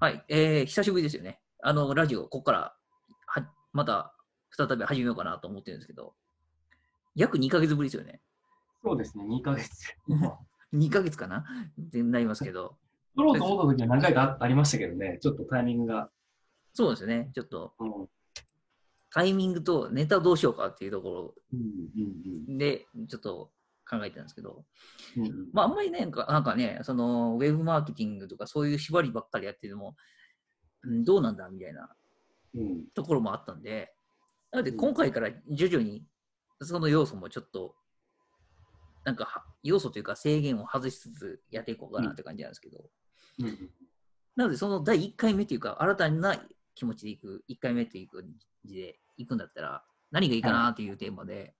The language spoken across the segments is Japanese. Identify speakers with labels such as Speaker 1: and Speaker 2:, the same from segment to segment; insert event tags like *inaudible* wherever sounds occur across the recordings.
Speaker 1: はい、えー、久しぶりですよね。あの、ラジオ、ここから、は、また、再び始めようかなと思ってるんですけど、約2ヶ月ぶりですよね。
Speaker 2: そうですね、2ヶ月。*laughs*
Speaker 1: 2ヶ月かな？ってなりますけど、
Speaker 2: 撮ろうと思った時は何回かあありましたけどね、ちょっとタイミングが。
Speaker 1: そうです。よね。ちょっと、
Speaker 2: うん、
Speaker 1: タイミングとネタをどうしようかっていうとこ
Speaker 2: うん、うん
Speaker 1: ろで、ちょっと考えてたんですけど、
Speaker 2: うん。うん
Speaker 1: まあ、あんまりね、なんかね、その、ウェブマーケティングとかそういう縛りばっかりやってても、うんどうなんだみたいな
Speaker 2: うん、
Speaker 1: ところもあったんで、なので今回から徐々にその要素もちょっと、なんかは要素というか制限を外しつつやっていこうかなって感じなんですけど、
Speaker 2: うん。
Speaker 1: なのでその第1回目というか、新たな気持ちでいく、1回目という感じでいくんだったら、何がいいかなっていうテーマで、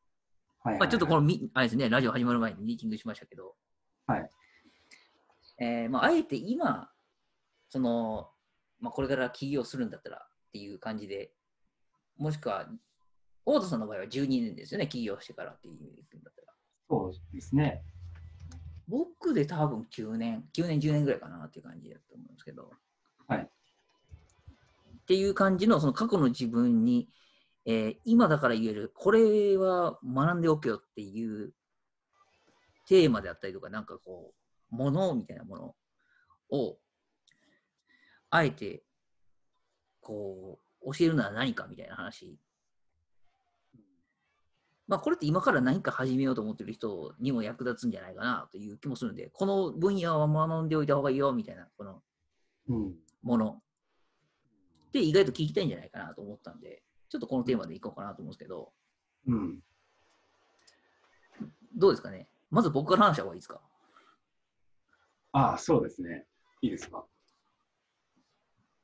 Speaker 2: はい、
Speaker 1: まあ、ちょっとこ
Speaker 2: の、
Speaker 1: のみ、あれですね、ラジオ始まる前にミーティングしましたけど、
Speaker 2: はい。
Speaker 1: えーまあ、あえて今、その、まあ、これから起業するんだったらっていう感じで、もしくは、大田さんの場合は12年ですよね、起業してからっていう意味だったら。
Speaker 2: そうですね。
Speaker 1: 僕で多分9年、9年、10年ぐらいかなっていう感じだと思うんですけど。
Speaker 2: はい。
Speaker 1: っていう感じの、その過去の自分に、えー今だから言える、これは学んでおけよっていうテーマであったりとか、なんかこう、ものみたいなものを、あえて、こう、教えるのは何かみたいな話。まあ、これって今から何か始めようと思ってる人にも役立つんじゃないかなという気もするんで、この分野は学んでおいた方がいいよみたいな、この
Speaker 2: うん。
Speaker 1: ものって意外と聞きたいんじゃないかなと思ったんで、ちょっとこのテーマでいこうかなと思うんですけど、
Speaker 2: うん。
Speaker 1: どうですかね？まず僕から話した方がいいですか？
Speaker 2: ああ、そうですね。いいですか？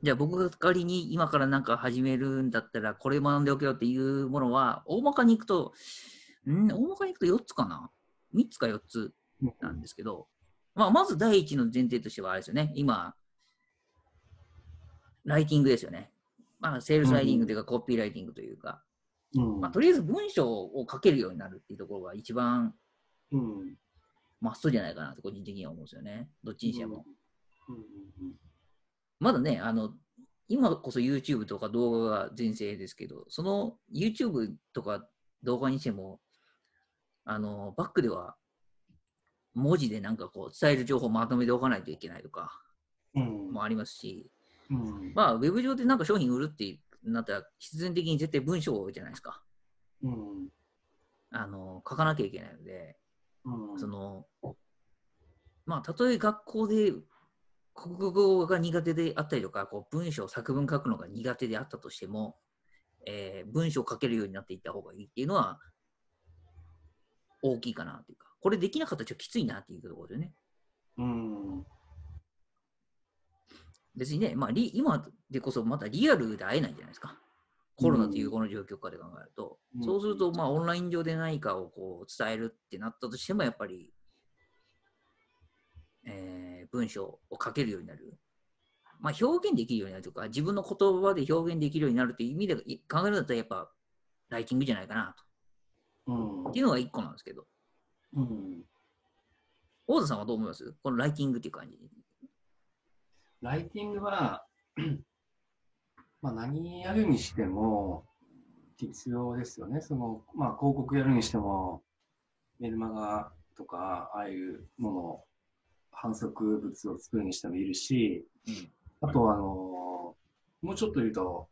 Speaker 1: じゃあ僕が仮に今から何か始めるんだったら、これ学んでおけよっていうものは、大まかにいくと、ん？大まかにいくと4つかな ?3 つか4つなんですけど、まあ、まず第一の前提としてはあれですよね。今、ライティングですよね。まあ、セールスライティングというか、コピーライティングというか、
Speaker 2: うん。
Speaker 1: まあ、とりあえず文章を書けるようになるっていうところが一番
Speaker 2: うん。
Speaker 1: マストじゃないかなと個人的には思うんですよね。どっちにしても。
Speaker 2: うん。
Speaker 1: まだね、あの、今こそ YouTube とか動画が全盛ですけど、その YouTube とか動画にしても、あの、バックでは文字でなんかこう伝える情報をまとめておかないといけないとか
Speaker 2: うん。
Speaker 1: もありますし、
Speaker 2: うん。
Speaker 1: まあ、ウェブ上でなんか商品売るってなったら、必然的に絶対文章じゃないですか。
Speaker 2: うん。
Speaker 1: あの、書かなきゃいけないので、
Speaker 2: うん。
Speaker 1: その、まあ、たとえ学校で国語が苦手であったりとか、こう文章、作文書くのが苦手であったとしても、えー文章を書けるようになっていった方がいいっていうのは、大きいかなっていうか、これできなかったらちょっときついなっていうところでね。
Speaker 2: うん。
Speaker 1: 別にね、まあ、リ今でこそまたリアルで会えないじゃないですか。コロナというこの状況下で考えると。
Speaker 2: うん
Speaker 1: そうすると、まあ、オンライン上で何かをこう伝えるってなったとしても、やっぱり、えー文章を書けるようになる。まあ、表現できるようになるとか、自分の言葉で表現できるようになるっていう意味でい考えるんだったら、やっぱ、ライティングじゃないかな
Speaker 2: うん
Speaker 1: と。っていうのが一個なんですけど、
Speaker 2: うん。
Speaker 1: 大田さんはどう思います？このライティングっていう感じ。
Speaker 2: ライティングは、まあ何やるにしても必要ですよね。その、まあ広告やるにしても、メルマガとか、ああいうもの、反則物を作るにしてもいるし、
Speaker 1: うん。
Speaker 2: あとはあの、もうちょっと言うと、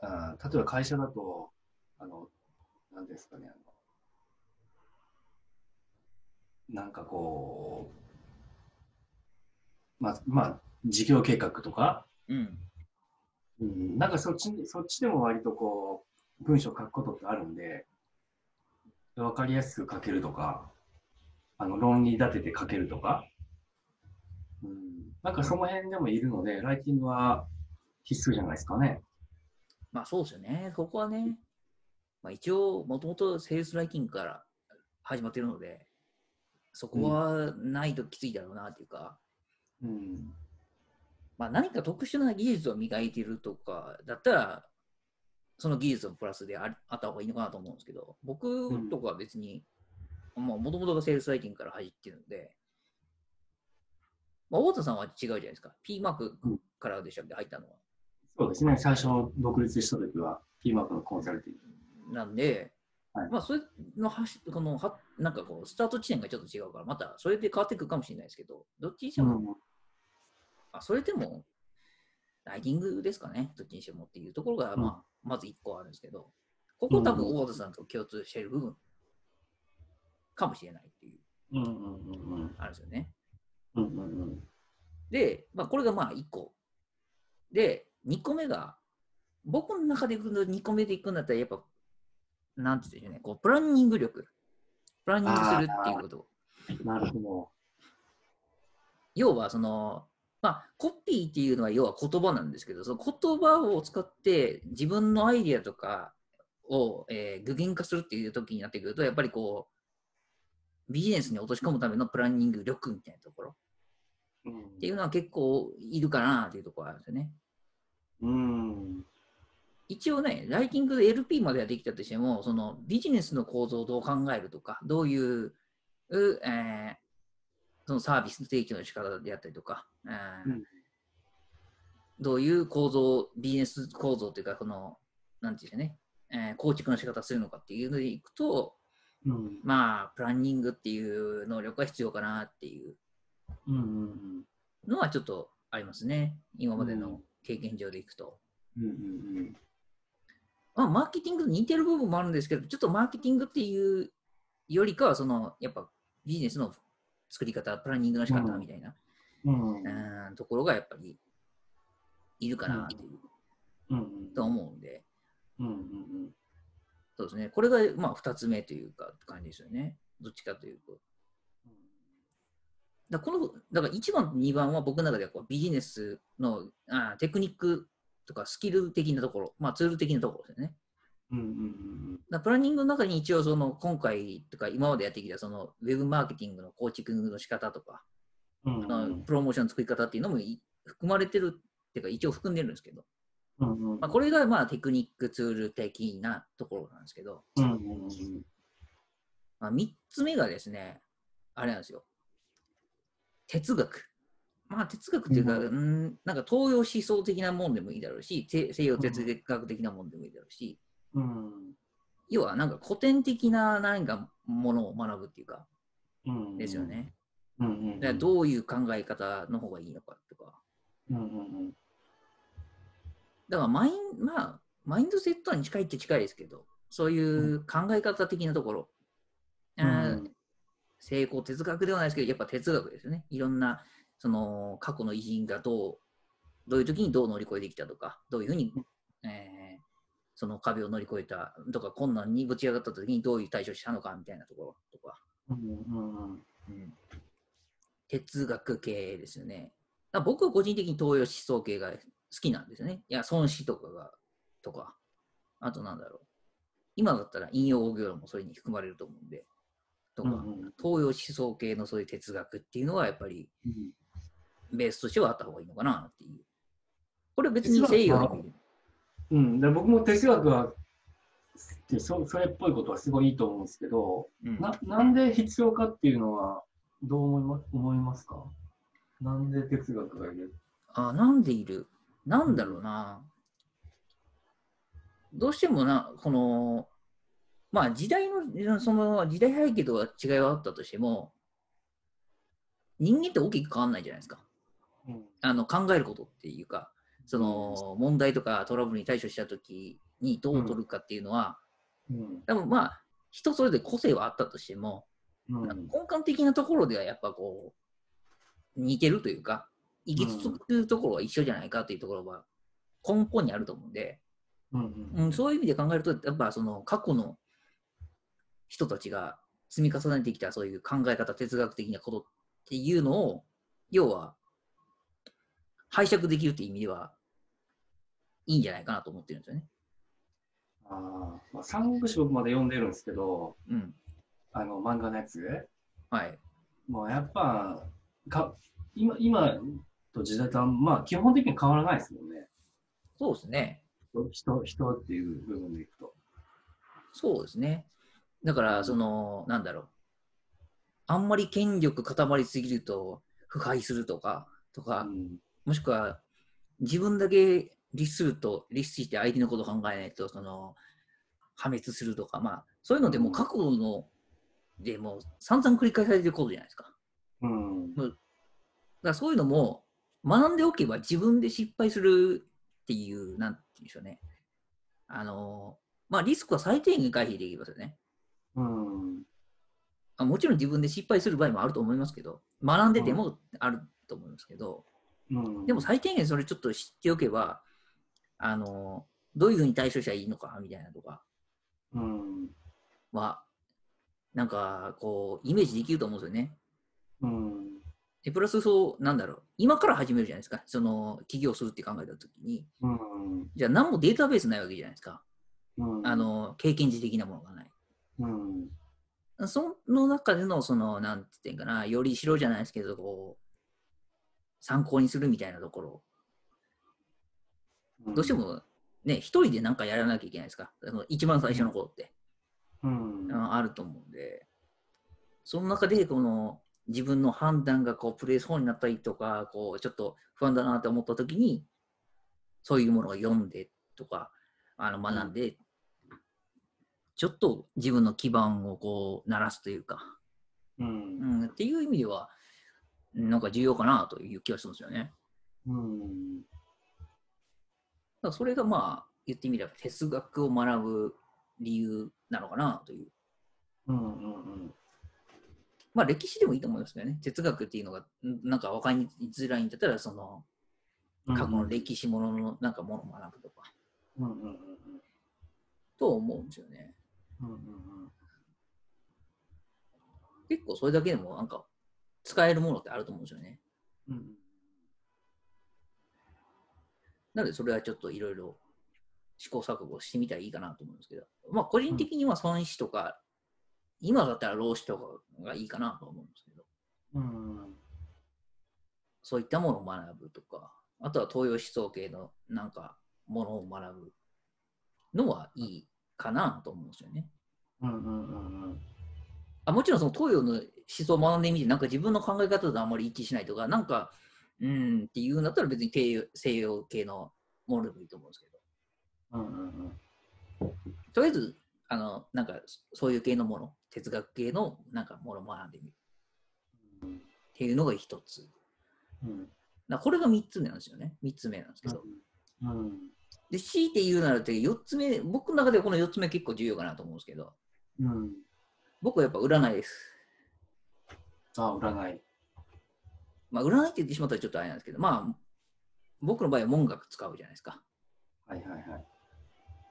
Speaker 2: あ例えば会社だと、あの、なんですかね、あの、なんかこう、まあ、まあ、事業計画とか、
Speaker 1: うん。
Speaker 2: うん、なんかそっちに、そっちでも割とこう、文章書くことってあるんで、わかりやすく書けるとか、あの、論理立てて書けるとか、うん、なんかその辺でもいるので、ライティングは必須じゃないですかね。
Speaker 1: まあ、そうですよね。そこはね、まあ、一応、もともとセールスライティングから始まってるので、そこはないときついだろうなっていうか、
Speaker 2: うん。
Speaker 1: まあ、何か特殊な技術を磨いてるとかだったら、その技術のプラスでありあった方がいいのかなと思うんですけど、僕とかは別に、もともとがセールスライティングから入ってるので、まあ、太田さんは違うじゃないですか。P マークからでしたっけ、入ったのは。
Speaker 2: そうですね。最初独立した時は P マークのコンサルティング。
Speaker 1: なんで、
Speaker 2: はい
Speaker 1: まあ、それのはし、このは、なんかこう、スタート地点がちょっと違うから、またそれで変わってくるかもしれないですけど、どっちにしても、
Speaker 2: うん
Speaker 1: あそれでも、ライディングですかね、どっちにしてもっていうところが、
Speaker 2: うん
Speaker 1: まあ、まず一個あるんですけど、ここ多分、大田さんと共通している部分かもしれないっていう、
Speaker 2: うんうんうんうん
Speaker 1: あるんですよね。
Speaker 2: うんうんうん
Speaker 1: で、まあ、これがまあ1個。で、2個目が、僕の中でいくと2個目でいくんだったら、やっぱ、なんて言うんでしょうね、こう、プランニング力。プランニングするっていうこと。
Speaker 2: なるほど。
Speaker 1: 要は、その、まあ、コピーっていうのは要は言葉なんですけど、その言葉を使って自分のアイディアとかを、えー具現化するっていう時になってくると、やっぱりこう、ビジネスに落とし込むためのプランニング力みたいなところ
Speaker 2: うん
Speaker 1: っていうのは結構いるかなっていうところがあるんですよね。
Speaker 2: うん。
Speaker 1: 一応ね、ライティングで LP まではできたとしても、そのビジネスの構造をどう考えるとか、どういう、うえーそのサービス提供の仕方であったりとか、どういう構造、ビジネス構造というか、この、なんていうんでしょうね、えー構築の仕方するのかっていうのでいくと、
Speaker 2: うん。
Speaker 1: まあ、プランニングっていう能力が必要かなっていう。
Speaker 2: うんうん
Speaker 1: のはちょっとありますね。今までの経験上でいくと。
Speaker 2: うんうん。
Speaker 1: まあ、マーケティングと似てる部分もあるんですけど、ちょっとマーケティングっていうよりかは、その、やっぱビジネスの作り方、プランニングの仕方
Speaker 2: うん
Speaker 1: みたいな、
Speaker 2: うん
Speaker 1: ところがやっぱりいるかなっていう、
Speaker 2: うん
Speaker 1: と思うんで、
Speaker 2: うんうん
Speaker 1: そうですね。これが、まあ、二つ目というか、感じですよね。どっちかというと。だこの、だから1番と2番は僕の中ではこうビジネスのあーテクニックとかスキル的なところ、まあ、ツール的なところですよね。
Speaker 2: うんうん
Speaker 1: だからプランニングの中に一応その今回とか今までやってきたそのウェブマーケティングの構築の仕方とか、
Speaker 2: うん
Speaker 1: あのプロモーションの作り方っていうのもい含まれてるっていうか一応含んでるんですけど、
Speaker 2: うんうん。
Speaker 1: まあ、これがまあテクニックツール的なところなんですけど、
Speaker 2: うんうん
Speaker 1: まあ、3つ目がですね、あれなんですよ。哲学。まあ哲学っていうか、
Speaker 2: う
Speaker 1: うんん、なんか東洋思想的なもんでもいいだろうし、西西洋哲学的なもんでもいいだろうし、
Speaker 2: うん。
Speaker 1: 要はなんか古典的な何かものを学ぶっていうか、
Speaker 2: うん
Speaker 1: ですよね。
Speaker 2: うん。うん。
Speaker 1: だからどういう考え方の方がいいのかとか。
Speaker 2: うん。うん。
Speaker 1: だからマイン、まあ、マインドセットに近いって近いですけど、そういう考え方的なところ、
Speaker 2: うん。
Speaker 1: うん成功哲学ではないですけど、やっぱ哲学ですよね。いろんな、その、過去の偉人がどう、どういう時にどう乗り越えてきたとか、どういうふうに、えーその壁を乗り越えたとか、困難にぶち上がった時にどういう対処したのかみたいなところとか、
Speaker 2: うんうん
Speaker 1: うん哲学系ですよね。僕は個人的に東洋思想系が好きなんですよね。いや、孫子とかが、とか、あとなんだろう。今だったら引用語行もそれに含まれると思うんで、とか、
Speaker 2: うんうん
Speaker 1: 東洋思想系のそういう哲学っていうのはやっぱり
Speaker 2: うん
Speaker 1: ベースとしてはあった方がいいのかなっていう。これ別に西洋でもいい。
Speaker 2: うん、で僕も哲学はってそそれっぽいことはすごいいいと思うんですけど、
Speaker 1: うん。
Speaker 2: ななんで必要かっていうのはどう思いま思いますか？なんで哲学がいる？
Speaker 1: あ、なんでいる？なんだろうな。どうしてもな、この、まあ時代の、その時代背景とは違いはあったとしても、人間って大きく変わんないじゃないですか。
Speaker 2: うん。
Speaker 1: あの考えることっていうか、その問題とかトラブルに対処したときにどう取るかっていうのは、
Speaker 2: うん。
Speaker 1: 多分まあ、人それぞれ個性はあったとしても、
Speaker 2: うん。
Speaker 1: 根幹的なところではやっぱこう、似てるというか、行き着くところは一緒じゃないかというところは根本にあると思うんで、
Speaker 2: うん。
Speaker 1: うん、そういう意味で考えると、やっぱその過去の人たちが積み重ねてきたそういう考え方、哲学的なことっていうのを、要は、拝借できるっていう意味では、いいんじゃないかなと思ってるんですよね。
Speaker 2: あーまあ、三部詞僕まで読んでるんですけど、
Speaker 1: うん。
Speaker 2: あの漫画のやつ、
Speaker 1: はい。
Speaker 2: もうやっぱか今今と時代とはまあ基本的に変わらないですもんね。
Speaker 1: そうですね。
Speaker 2: 人人っていう部分でいくと。
Speaker 1: そうですね。だから、その、なんだろう。あんまり権力固まりすぎると、腐敗するとか、とか、
Speaker 2: うん
Speaker 1: もしくは自分だけ律すると、律して相手のことを考えないと、その、破滅するとか、まあ、そういうのでもう過去の、でもう散々繰り返されてることじゃないですか。
Speaker 2: うん。
Speaker 1: だからそういうのも学んでおけば自分で失敗するっていう、なんて言うんでしょうね。あの、まあリスクは最低限回避できますよね。
Speaker 2: うん。
Speaker 1: あもちろん自分で失敗する場合もあると思いますけど、学んでてもあると思いますけど、
Speaker 2: うん。
Speaker 1: でも最低限それちょっと知っておけば、あの、どういうふうに対処したらいいのかみたいなとか
Speaker 2: うん。
Speaker 1: は、なんかこう、イメージできると思うんですよね。
Speaker 2: うん。
Speaker 1: で、プラスそう、なんだろう、今から始めるじゃないですか。その、起業するって考えたときに、
Speaker 2: うん。
Speaker 1: じゃあ何もデータベースないわけじゃないですか。
Speaker 2: うん。
Speaker 1: あ、の、経験値的なものがない。
Speaker 2: うん。
Speaker 1: その中での、その、なんて言うんかな、よりしろじゃないですけど、こう、参考にするみたいなところ、どうしてもね、一人でなんかやらなきゃいけないですか。あの一番最初の頃って、
Speaker 2: うん。
Speaker 1: うんあると思うんで、その中で、この、自分の判断がこうプレイそうになったりとか、こうちょっと不安だなって思った時に、そういうものを読んでとか、あの学んで、ちょっと自分の基盤をこう鳴らすというか、
Speaker 2: うん
Speaker 1: う。ん、っていう意味では、なんか重要かなという気がするんですよね。
Speaker 2: うん。
Speaker 1: だからそれがまあ言ってみれば哲学を学ぶ理由なのかなという。
Speaker 2: うん。うん。
Speaker 1: まあ歴史でもいいと思いますけどね。哲学っていうのがんなんか分かりづらいんだったら、その
Speaker 2: うん。
Speaker 1: 過去の歴史もののなんかものを学ぶとか、
Speaker 2: うん。うん。うん。
Speaker 1: と思うんですよね。
Speaker 2: うん。うん。
Speaker 1: 結構それだけでもなんか使えるものってあると思うんですよね。
Speaker 2: うん。
Speaker 1: なのでそれはちょっといろいろ試行錯誤してみたらいいかなと思うんですけど、まあ個人的には損失とか、今だったら労使とかがいいかなと思うんですけど、
Speaker 2: うん。
Speaker 1: そういったものを学ぶとか、あとは東洋思想系のなんかものを学ぶのはいいかなと思うんですよね。
Speaker 2: うん。うん。
Speaker 1: あもちろんその東洋の思想を学んでみて、なんか自分の考え方とあんまり一致しないとか、なんか、うーんっていうんだったら別に西洋系のものでもいいと思うんですけど、
Speaker 2: うん。うん。
Speaker 1: とりあえず、あの、なんかそういう系のもの、哲学系のなんかものを学んでみるっていうのが一つ。
Speaker 2: うん。
Speaker 1: だこれが三つ目なんですよね。三つ目なんですけど。
Speaker 2: うん。
Speaker 1: で、強いて言うならって4つ目、僕の中ではこの4つ目結構重要かなと思うんですけど、
Speaker 2: うん。
Speaker 1: 僕はやっぱ占いです。
Speaker 2: あ、占い。
Speaker 1: まあ、占いって言ってしまったらちょっとあれなんですけど、まあ、僕の場合は文学使うじゃないですか。
Speaker 2: はいはいはい。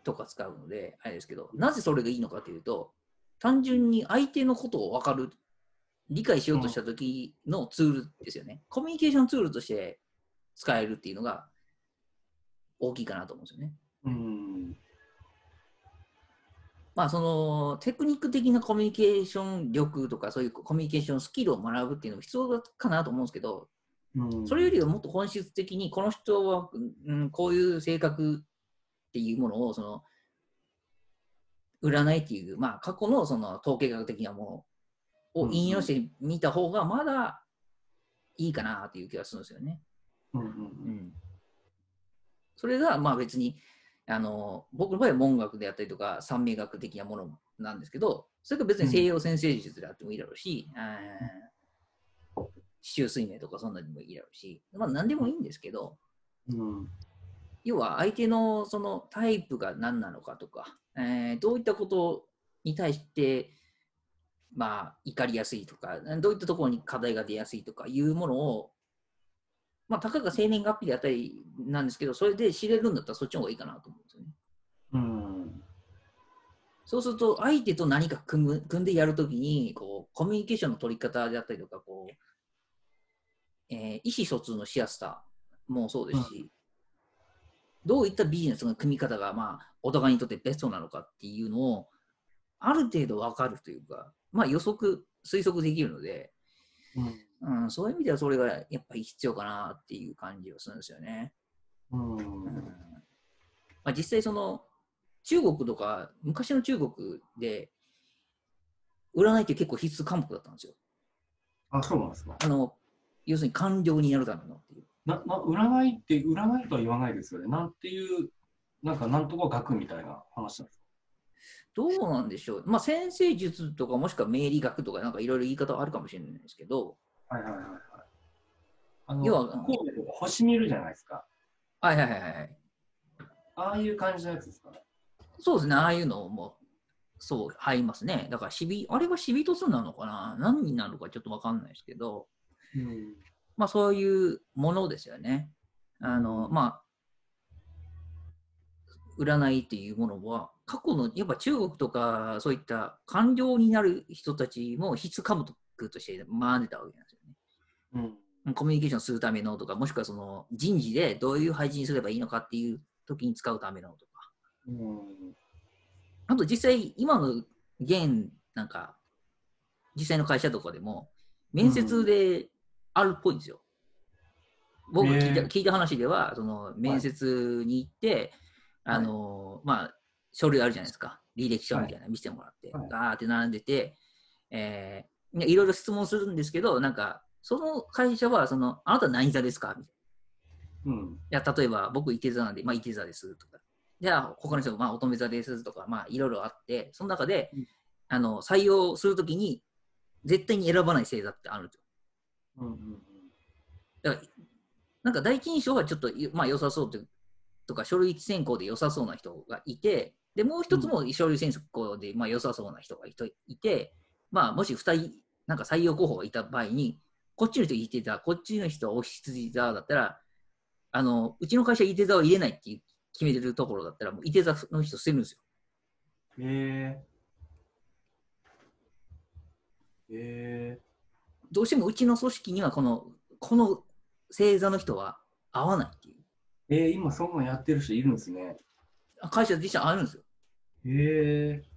Speaker 1: とか使うので、あれですけど、なぜそれがいいのかというと、単純に相手のことを分かる、理解しようとした時のツールですよね。コミュニケーションツールとして使えるっていうのが大きいかなと思うんですよね。
Speaker 2: うん。
Speaker 1: まあ、そのテクニック的なコミュニケーション力とか、そういうコミュニケーションスキルを学ぶっていうのも必要かなと思うんですけど、
Speaker 2: うん。
Speaker 1: それよりはもっと本質的に、この人は、うん、こういう性格っていうものを、その、占いっていう、まあ、過去のその統計学的なものを引用してみた方が、まだいいかなっていう気がするんですよね。
Speaker 2: うん。う。
Speaker 1: うんん。それが、まあ別に、あの、僕の場合は文学であったりとか、三名学的なものなんですけど、それが別に西洋先生術であってもいいだろうし、あー四柱推命とかそんなにもいいだろうし、まあ何でもいいんですけど、
Speaker 2: うん。
Speaker 1: 要は相手のそのタイプが何なのかとか、えーどういったことに対して、まあ、怒りやすいとか、どういったところに課題が出やすいとかいうものを、まあ、たかが生年月日であったりなんですけど、それで知れるんだったらそっちの方がいいかなと思うんですよね。
Speaker 2: うん。
Speaker 1: そうすると、相手と何か組む組んでやるときにこう、コミュニケーションの取り方であったりとか、こうえー意思疎通のしやすさもそうですし、どういったビジネスの組み方が、まあ、お互いにとってベストなのかっていうのを、ある程度分かるというか、まあ、予測、推測できるので、
Speaker 2: うん。
Speaker 1: うん、そういう意味ではそれがやっぱり必要かなっていう感じがするんですよね。
Speaker 2: うん。
Speaker 1: うんまあ、実際その中国とか昔の中国で占いって結構必須科目だったんですよ。
Speaker 2: あ、そうなんですか。
Speaker 1: あの要するに官僚になるためのっていう。
Speaker 2: なな占いって占いとは言わないですよね。なんていう、なんかなんとか学みたいな話なんですか
Speaker 1: どうなんでしょう。まあ、先生術とかもしくは命理学とかなんかいろいろ言い方はあるかもしれないですけど、
Speaker 2: はいはいはいはい。あの、
Speaker 1: 要は
Speaker 2: 神戸とか星見るじゃないですか。
Speaker 1: はいはいはいはい。
Speaker 2: ああいう感じのやつですか？ね。
Speaker 1: そうですね、ああいうのも、そう、入りますね。だから、しび、あれは死人数なのかな？何になるのかちょっとわかんないですけど、
Speaker 2: うん。
Speaker 1: まあ、そういうものですよね。あの、まあ、占いっていうものは、過去の、やっぱ中国とか、そういった官僚になる人たちも必須科目として学んでたわけなんですよね。
Speaker 2: うん。
Speaker 1: コミュニケーションするためのとか、もしくはその人事でどういう配置にすればいいのかっていう時に使うためのとか。
Speaker 2: うん。
Speaker 1: あと実際、今の現、なんか、実際の会社とかでも、面接であるっぽいんですよ。僕が聞いた聞いた話では、その面接に行って、あの、まあ、書類あるじゃないですか。履歴書みたいなの見せてもらって、
Speaker 2: はい
Speaker 1: ガーって並んでて、えーいろいろ質問するんですけど、なんか、その会社は、その、あなた何座ですか？みたいな。
Speaker 2: うん。
Speaker 1: いや、例えば、僕、伊手座なんで、まあ、伊手座ですとか。じゃあ、他の人、まあ、乙女座ですとか、まあ、いろいろあって、その中で、
Speaker 2: うん
Speaker 1: あの、採用するときに、絶対に選ばない星座ってあるんですよ。
Speaker 2: うん。うん。
Speaker 1: だから、なんか、第一印象はちょっと、まあ、良さそうととか、書類選考で良さそうな人がいて、で、もう一つも書類選考で、まあ、良さそうな人がいて、まあ、もし二人、なんか採用候補がいた場合に、こっちの人いてた、こっちの人はお羊座だったら、あの、うちの会社いて座を入れないっていう決めてるところだったら、もういて座の人捨てるんですよ。
Speaker 2: へえ。へえ。
Speaker 1: どうしてもうちの組織にはこの、この星座の人は合わないっていう。
Speaker 2: えー、今そんなんやってる人いるんですね。
Speaker 1: 会社実際あるんですよ。
Speaker 2: へえ。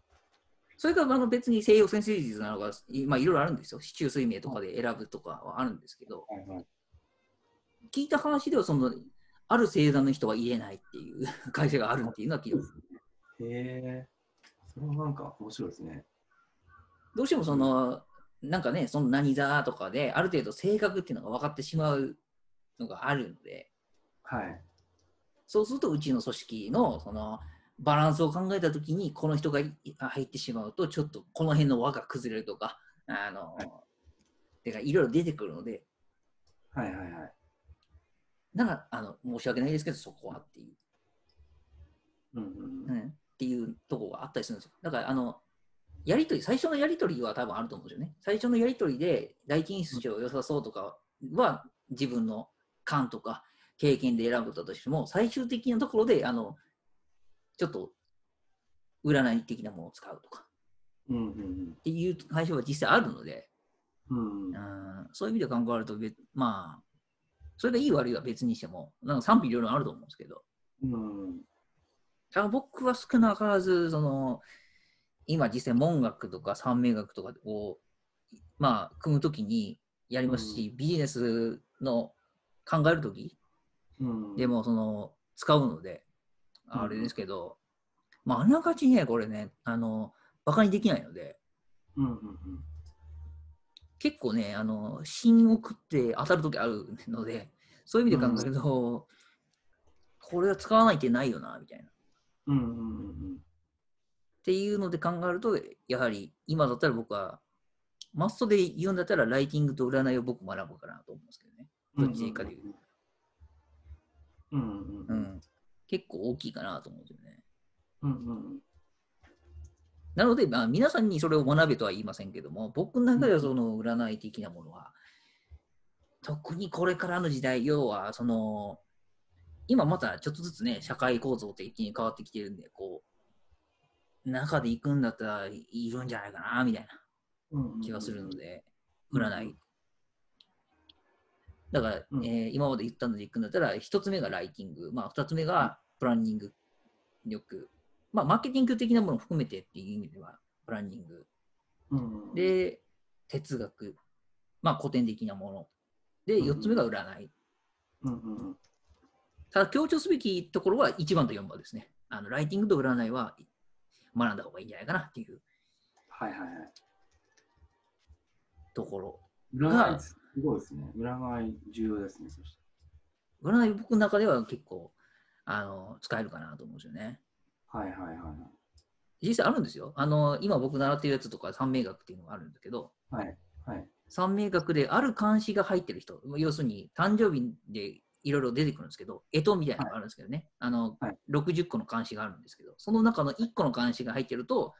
Speaker 1: それがあの別に西洋先生術なのが、いまあいろいろあるんですよ。市中水明とかで選ぶとかはあるんですけど、
Speaker 2: はいはい。
Speaker 1: 聞いた話ではその、ある星座の人は入れないっていう *laughs* 会社があるっていうのは聞いてます。
Speaker 2: へえ。それもなんか面白いですね。
Speaker 1: どうしてもその、なんかね、その何座とかで、ある程度性格っていうのが分かってしまうのがあるので、
Speaker 2: はい。
Speaker 1: そうするとうちの組織のそのバランスを考えたときに、この人がい入ってしまうと、ちょっとこの辺の輪が崩れるとか、あの、
Speaker 2: はい
Speaker 1: てかいろいろ出てくるので、
Speaker 2: はいはいはい。
Speaker 1: なんかあの申し訳ないですけど、そこはっていう、
Speaker 2: うんうん
Speaker 1: うん、っていうところがあったりするんですよ。だから、あの、やりとり、最初のやりとりは多分あると思うんですよね。最初のやりとりで、第一印象良さそうとかは、自分の感とか経験で選ぶとしても、最終的なところで、あの、ちょっと占い的なものを使うとか。
Speaker 2: うんうん
Speaker 1: っていう会社は実際あるので、
Speaker 2: うん。うん
Speaker 1: うん、そういう意味で考えると別、まあ、それがいい悪いは別にしても、なんか賛否両論あると思うんですけど、
Speaker 2: うん。
Speaker 1: ただ僕は少なからず、その、今実際文学とか三名学とかを、まあ、組むときにやりますし、ビジネスの考えるとき
Speaker 2: うん。
Speaker 1: でも、その、使うので、
Speaker 2: うん
Speaker 1: あれですけど、まあ、あながちね、これね、あの、馬鹿にできないので、
Speaker 2: うんうんうん。
Speaker 1: 結構ね、あの、芯を食って当たるときあるので、そういう意味で考えると、これは使わない手ないよな、みたいな。っ
Speaker 2: うんうんうん
Speaker 1: ていうので考えると、やはり今だったら僕は、マストで言うんだったら、ライティングと占いを僕学ぶかなと思うんですけどね。
Speaker 2: うん。
Speaker 1: どっちでいいかで言う
Speaker 2: うんうん
Speaker 1: う
Speaker 2: うん。
Speaker 1: ん。結構大きいかなと思うんですよね。
Speaker 2: うんうん
Speaker 1: なので、まあ、皆さんにそれを学べとは言いませんけども、僕の中ではその占い的なものは、特にこれからの時代、要は、その、今またちょっとずつね、社会構造って一気に変わってきてるんで、こう、中で行くんだったらいるんじゃないかな、みたいな。気がするので、
Speaker 2: うん
Speaker 1: 占い。だから、
Speaker 2: うん
Speaker 1: えー今まで言ったので行くんだったら、一つ目がライティング、まあ、二つ目がプランニング力、まあ、マーケティング的なものを含めてっていう意味では、プランニング。
Speaker 2: うんうん。
Speaker 1: で、哲学、まあ、古典的なもの。で、
Speaker 2: うん
Speaker 1: 4つ目が占い。
Speaker 2: うん。
Speaker 1: ただ、強調すべきところは1番と4番ですね。あのライティングと占いは学んだ方がいいんじゃないかなっていう
Speaker 2: はいはいはい。
Speaker 1: ところ。
Speaker 2: 占い、すごいですね。占い重要ですね、そして。
Speaker 1: 占い僕の中では結構あの使えるかなと思うんですよね。
Speaker 2: はいはいはいはい。
Speaker 1: 実際あるんですよ。あの今僕習ってるやつとか三名学っていうのがあるんだけど、
Speaker 2: はいはい。
Speaker 1: 三名学である漢詩が入ってる人、要するに誕生日でいろいろ出てくるんですけど、干支みたいなのがあるんですけどね、あの
Speaker 2: はい
Speaker 1: 60個の漢詩があるんですけど、その中の1個の漢詩が入ってると、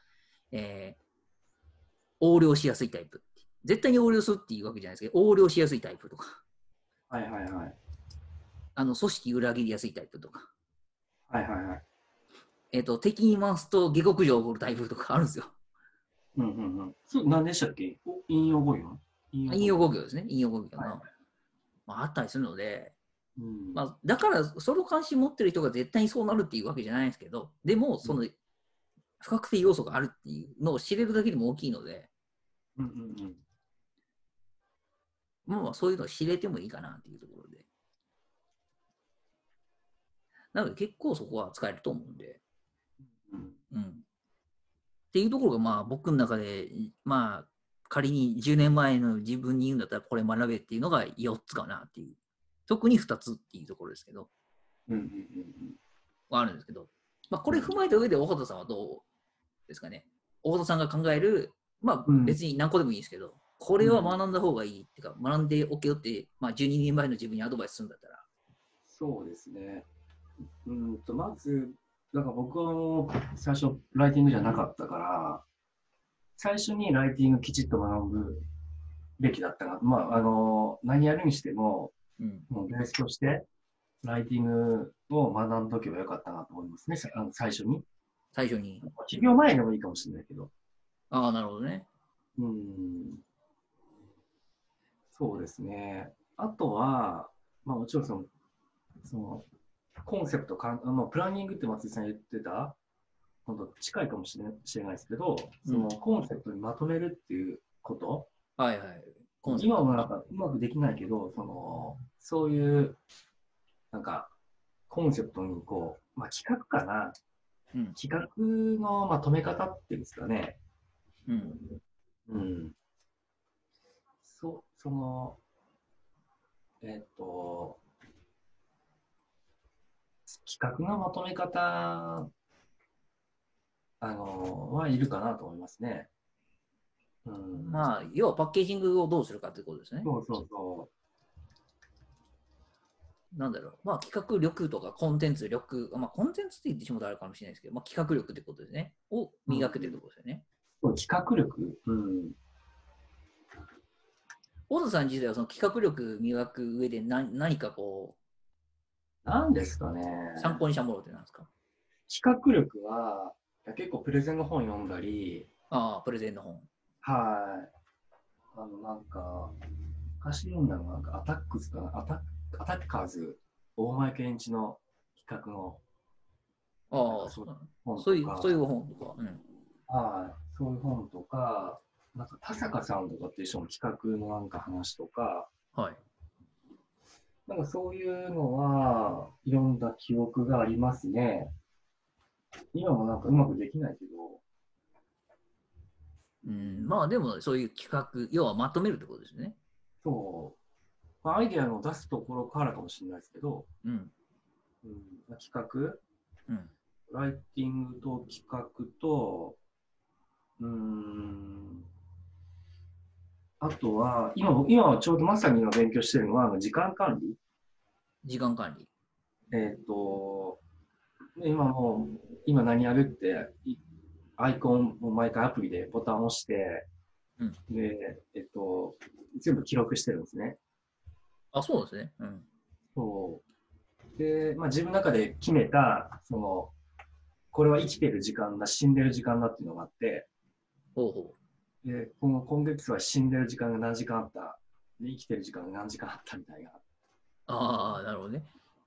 Speaker 1: えー横領しやすいタイプ。絶対に横領するっていうわけじゃないですけど、横領しやすいタイプとか、
Speaker 2: はいはいはい。
Speaker 1: あの組織裏切りやすいタイプとか、
Speaker 2: はいはいはい。
Speaker 1: えー、と敵に回すと下克上起こるタイプとかあるんですよ。
Speaker 2: うんうんうん。何でしたっけ？お引用語彙引
Speaker 1: 引用語行ですね、引用語行が、
Speaker 2: はい
Speaker 1: まあ、あったりするので、
Speaker 2: うん。
Speaker 1: まあ、だからその関心持ってる人が絶対にそうなるっていうわけじゃないですけど、でも、その不確定要素があるっていうのを知れるだけでも大きいので、
Speaker 2: うんうんうん。
Speaker 1: もうそういうのを知れてもいいかなっていうところで。なので結構そこは使えると思うんで。
Speaker 2: うん
Speaker 1: うん。っていうところがまあ僕の中で、まあ仮に10年前の自分に言うんだったらこれ学べっていうのが4つかなっていう。特に2つっていうところですけど、
Speaker 2: うんうんうん
Speaker 1: はあるんですけど、まあこれ踏まえた上で大畑さんはどうですかね。大畑さんが考える、まあ
Speaker 2: うん
Speaker 1: 別に何個でもいいんですけど、これは学んだ方がいいっていうか、学んでおけよって、まあ12年前の自分にアドバイスするんだったら、
Speaker 2: そうですね。うんと、まず、だから僕は最初、ライティングじゃなかったから、最初にライティングきちっと学ぶべきだったな。まあ、あの、何やるにしても、
Speaker 1: うん。
Speaker 2: もうベースとして、ライティングを学んどけばよかったなと思いますね、さあの最初に。
Speaker 1: 最初に。
Speaker 2: 授業前でもいいかもしれないけど。
Speaker 1: ああ、なるほどね。
Speaker 2: うん。そうですね。あとは、まあもちろんその、その、コンセプトかん、あのプランニングって松井さん言ってた、近いかもしれないですけど、そのコンセプトにまとめるっていうこと、
Speaker 1: はいはい。コンセプト
Speaker 2: 今もなんかうまくできないけど、その、そういう、なんか、コンセプトにこう、まあ企画かな、
Speaker 1: うん。
Speaker 2: 企画のまとめ方っていうんですかね、
Speaker 1: うん。
Speaker 2: うん。そ、その、えっ、と、企画のまとめ方、あの、はいるかなと思いますね。うん。
Speaker 1: まあ、要はパッケージングをどうするかってことですね。
Speaker 2: そうそうそ
Speaker 1: なんだろう。まあ、企画力とかコンテンツ力、まあ、コンテンツって言ってしまうとあるかもしれないですけど、まあ、企画力ってことですね。を磨くってところですよね。
Speaker 2: う。企画力？うん。
Speaker 1: 大田さん自体はその企画力磨く上で何何かこ
Speaker 2: なんですかね。
Speaker 1: う、参考にしたものってなんですか？
Speaker 2: 企画力は、結構プレゼンの本読んだり、
Speaker 1: ああ、プレゼンの本。
Speaker 2: はい。あの、なんか、昔読んだのがなんかアタックスかな、アタッアタッカーズ、大前健一の企画の
Speaker 1: ああ、
Speaker 2: そ
Speaker 1: そうそういう、そういう本とか。うん。
Speaker 2: はい、そういう本とか、なんか田坂さんとかっていう人の企画のなんか話とか、
Speaker 1: はい。
Speaker 2: なんかそういうのは読んだ記憶がありますね。今もなんかうまくできないけど、
Speaker 1: うん、まあでもそういう企画、要はまとめるってことですね。
Speaker 2: そう、まあ、アイデアの出すところからかもしれないですけど、
Speaker 1: うん。
Speaker 2: うんまあ、企画、
Speaker 1: うん。
Speaker 2: ライティングと企画と、うーん、あとは、今、今はちょうどまさに今勉強してるのは、時間管理。
Speaker 1: 時間管理。
Speaker 2: えっ、と、で今もう、今何やるって、いアイコンを毎回アプリでボタンを押して、
Speaker 1: うん
Speaker 2: で、えっ、と、全部記録してるんですね。
Speaker 1: あ、そうですね。うん。
Speaker 2: そう。で、まあ自分の中で決めた、その、これは生きてる時間だ、死んでる時間だっていうのがあって、
Speaker 1: ほうほ
Speaker 2: で、この今月は死んでる時間が何時間あった、で生きてる時間が何時間あったみたいな、
Speaker 1: う。ああ、なるほどね。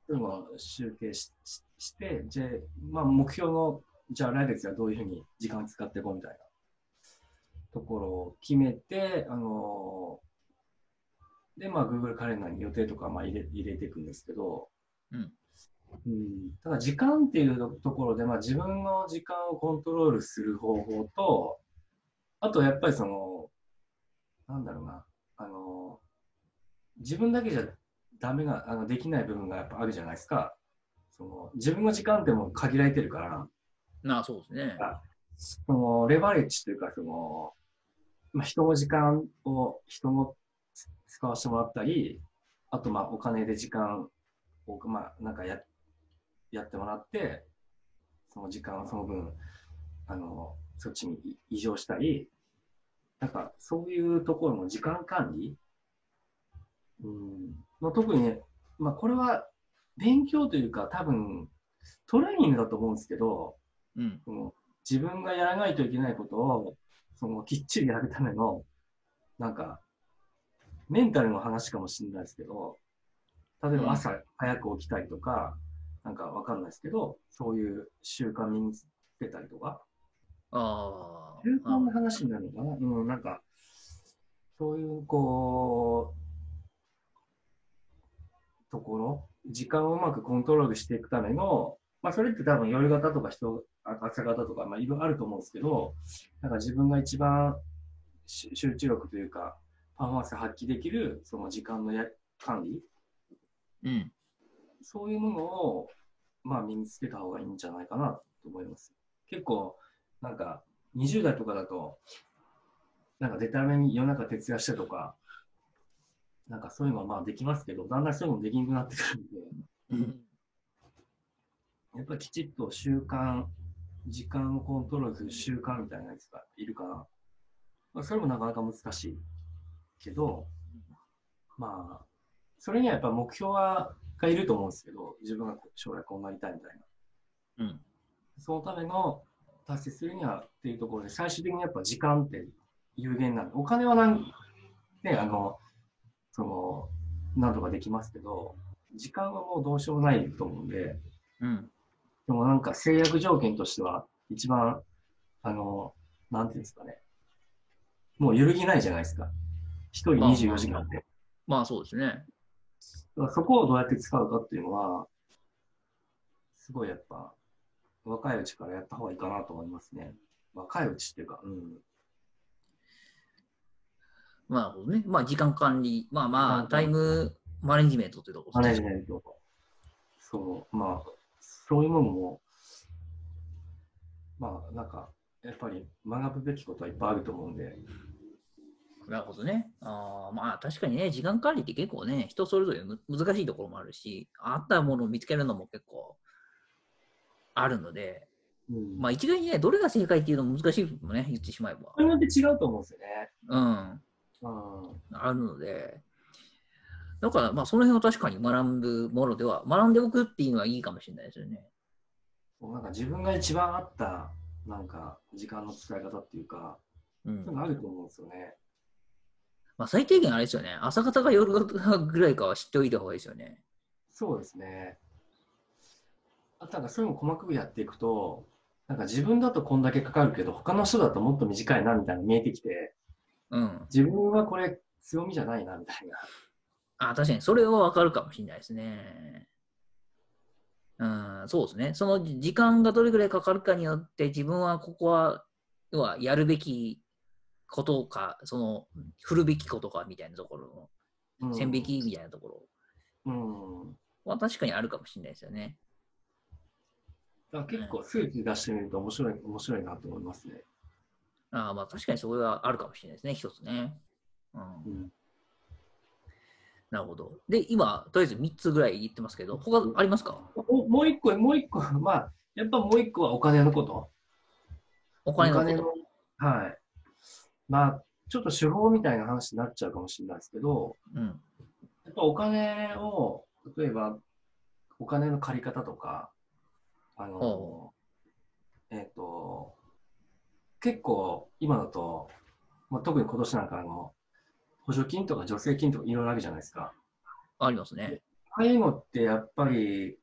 Speaker 2: そういうのを集計ししして、じゃあ、まあ目標の、じゃあ来月はどういうふうに時間を使っていこうみたいな。ところを決めて、あので、まあ Google カレンダーに予定とかまあ入れ入れていくんですけど、
Speaker 1: うん。
Speaker 2: うん。ただ時間っていうところで、まあ、自分の時間をコントロールする方法と、あとやっぱりその、なんだろうな、あの、自分だけじゃダメが、あのできない部分がやっぱあるじゃないですか。その自分の時間ってもう限られてるから、
Speaker 1: なあ、そうですね。
Speaker 2: そのレバレッジというか、その、まあ、人の時間を人の使わせてもらったり、あとまあお金で時間を、まあ、なんかややってもらって、その時間をその分、あの、そっちに移移乗したり、なんかそういうところの時間管理、うん、の特に、まあこれは勉強というか多分トレーニングだと思うんですけど、
Speaker 1: うん。
Speaker 2: その自分がやらないといけないことをそのきっちりやるための、なんか、メンタルの話かもしれないですけど、例えば朝早く起きたりとか、なんかわかんないですけど、そういう習慣身につけたりとか、
Speaker 1: ああ。
Speaker 2: 習慣の話になるのかな？うん、なんか、そういう、こう、ところ、時間をうまくコントロールしていくための、まあ、それって多分夜型とか人、あ朝型とか、まあ、いろいろあると思うんですけど、なんか自分が一番し集中力というか、パフォーマンス発揮できる、その時間のや管理、
Speaker 1: うん。
Speaker 2: そういうものを、まあ、身につけた方がいいんじゃないかなと思います。結構、なんか、20代とかだと、なんか、でたらめに夜中徹夜してとか、なんかそういうのはまあできますけど、だんだんそういうのもできなくなってくるんで、
Speaker 1: うん。
Speaker 2: やっぱりきちっと習慣、時間をコントロールする習慣みたいなやつがいるから、まあ、それもなかなか難しいけど、まあ、それにはやっぱ目標はがいると思うんですけど、自分が将来こうなりたいみたいな。
Speaker 1: うん。
Speaker 2: そのための達成するにはっていうところで、最終的にやっぱ時間って有限なんで、お金はなん、ね、あの、その、なんとかできますけど、時間はもうどうしようもないと思うんで、
Speaker 1: うん。
Speaker 2: でもなんか制約条件としては、一番、あの、なんていうんですかね、もう揺るぎないじゃないですか。一人24時間って。
Speaker 1: まあそうですね。
Speaker 2: そこをどうやって使うかっていうのは、すごいやっぱ、若いうちからやった方がいいかなと思いますね。若いうちっていうか、うん。
Speaker 1: まあほどね。まあ時間管理、まあまあタイムマネジメントというところ
Speaker 2: マネ
Speaker 1: ですね。
Speaker 2: ジメント。そう、まあ、そういうものも、まあ、なんか、やっぱり学ぶべきことはいっぱいあると思うんで、
Speaker 1: なるほどね。あーまあ確かにね、時間管理って結構ね、人それぞれむ難しいところもあるし、あったものを見つけるのも結構あるので、
Speaker 2: うん。
Speaker 1: まあ一概にね、どれが正解っていうのも難しいもんね、言ってしまえば。
Speaker 2: それによって違うと思うんですよね。
Speaker 1: うん。
Speaker 2: うん。
Speaker 1: あるので、だからまあその辺は確かに学ぶものでは、学んでおくっていうのはいいかもしれないですよね。
Speaker 2: なんか自分が一番あった、なんか、時間の使い方っていうか、
Speaker 1: うん
Speaker 2: あると思うんですよね。
Speaker 1: まあ最低限あれですよね、朝方か夜方ぐらいかは知っておいた方がいいですよね。
Speaker 2: そうですね。あとなんかそういうのを細かくやっていくと、なんか自分だとこんだけかかるけど、他の人だともっと短いなみたいなの見えてきて、
Speaker 1: うん。
Speaker 2: 自分はこれ強みじゃないなみたいな。
Speaker 1: あ、確かに、それはわかるかもしれないですね。うん、そうですね。その時間がどれぐらいかかるかによって、自分はここは、要はやるべきことか、その、振るべきことかみたいなところ
Speaker 2: うん
Speaker 1: の、線引きみたいなところ
Speaker 2: うん。
Speaker 1: は確かにあるかもしれないですよね。
Speaker 2: だから結構数値出してみると面白い、面白いなと思いますね。
Speaker 1: あまあ確かにそれはあるかもしれないですね、一つね。うん、
Speaker 2: うん。
Speaker 1: なるほど。で、今、とりあえず3つぐらい言ってますけど、他ありますか？
Speaker 2: おもう一個、もう一個、*laughs* まあ、やっぱもう一個はお金のこと。
Speaker 1: お金のこと。
Speaker 2: はい。まあ、ちょっと手法みたいな話になっちゃうかもしれないですけど、
Speaker 1: うん。
Speaker 2: やっぱお金を、例えば、お金の借り方とか、あの
Speaker 1: お、
Speaker 2: えっ、と、結構今だと、まあ、特に今年なんかあの、補助金とか助成金とかいろいろあるじゃないですか。
Speaker 1: ありますね。
Speaker 2: ああいうのってやっぱり、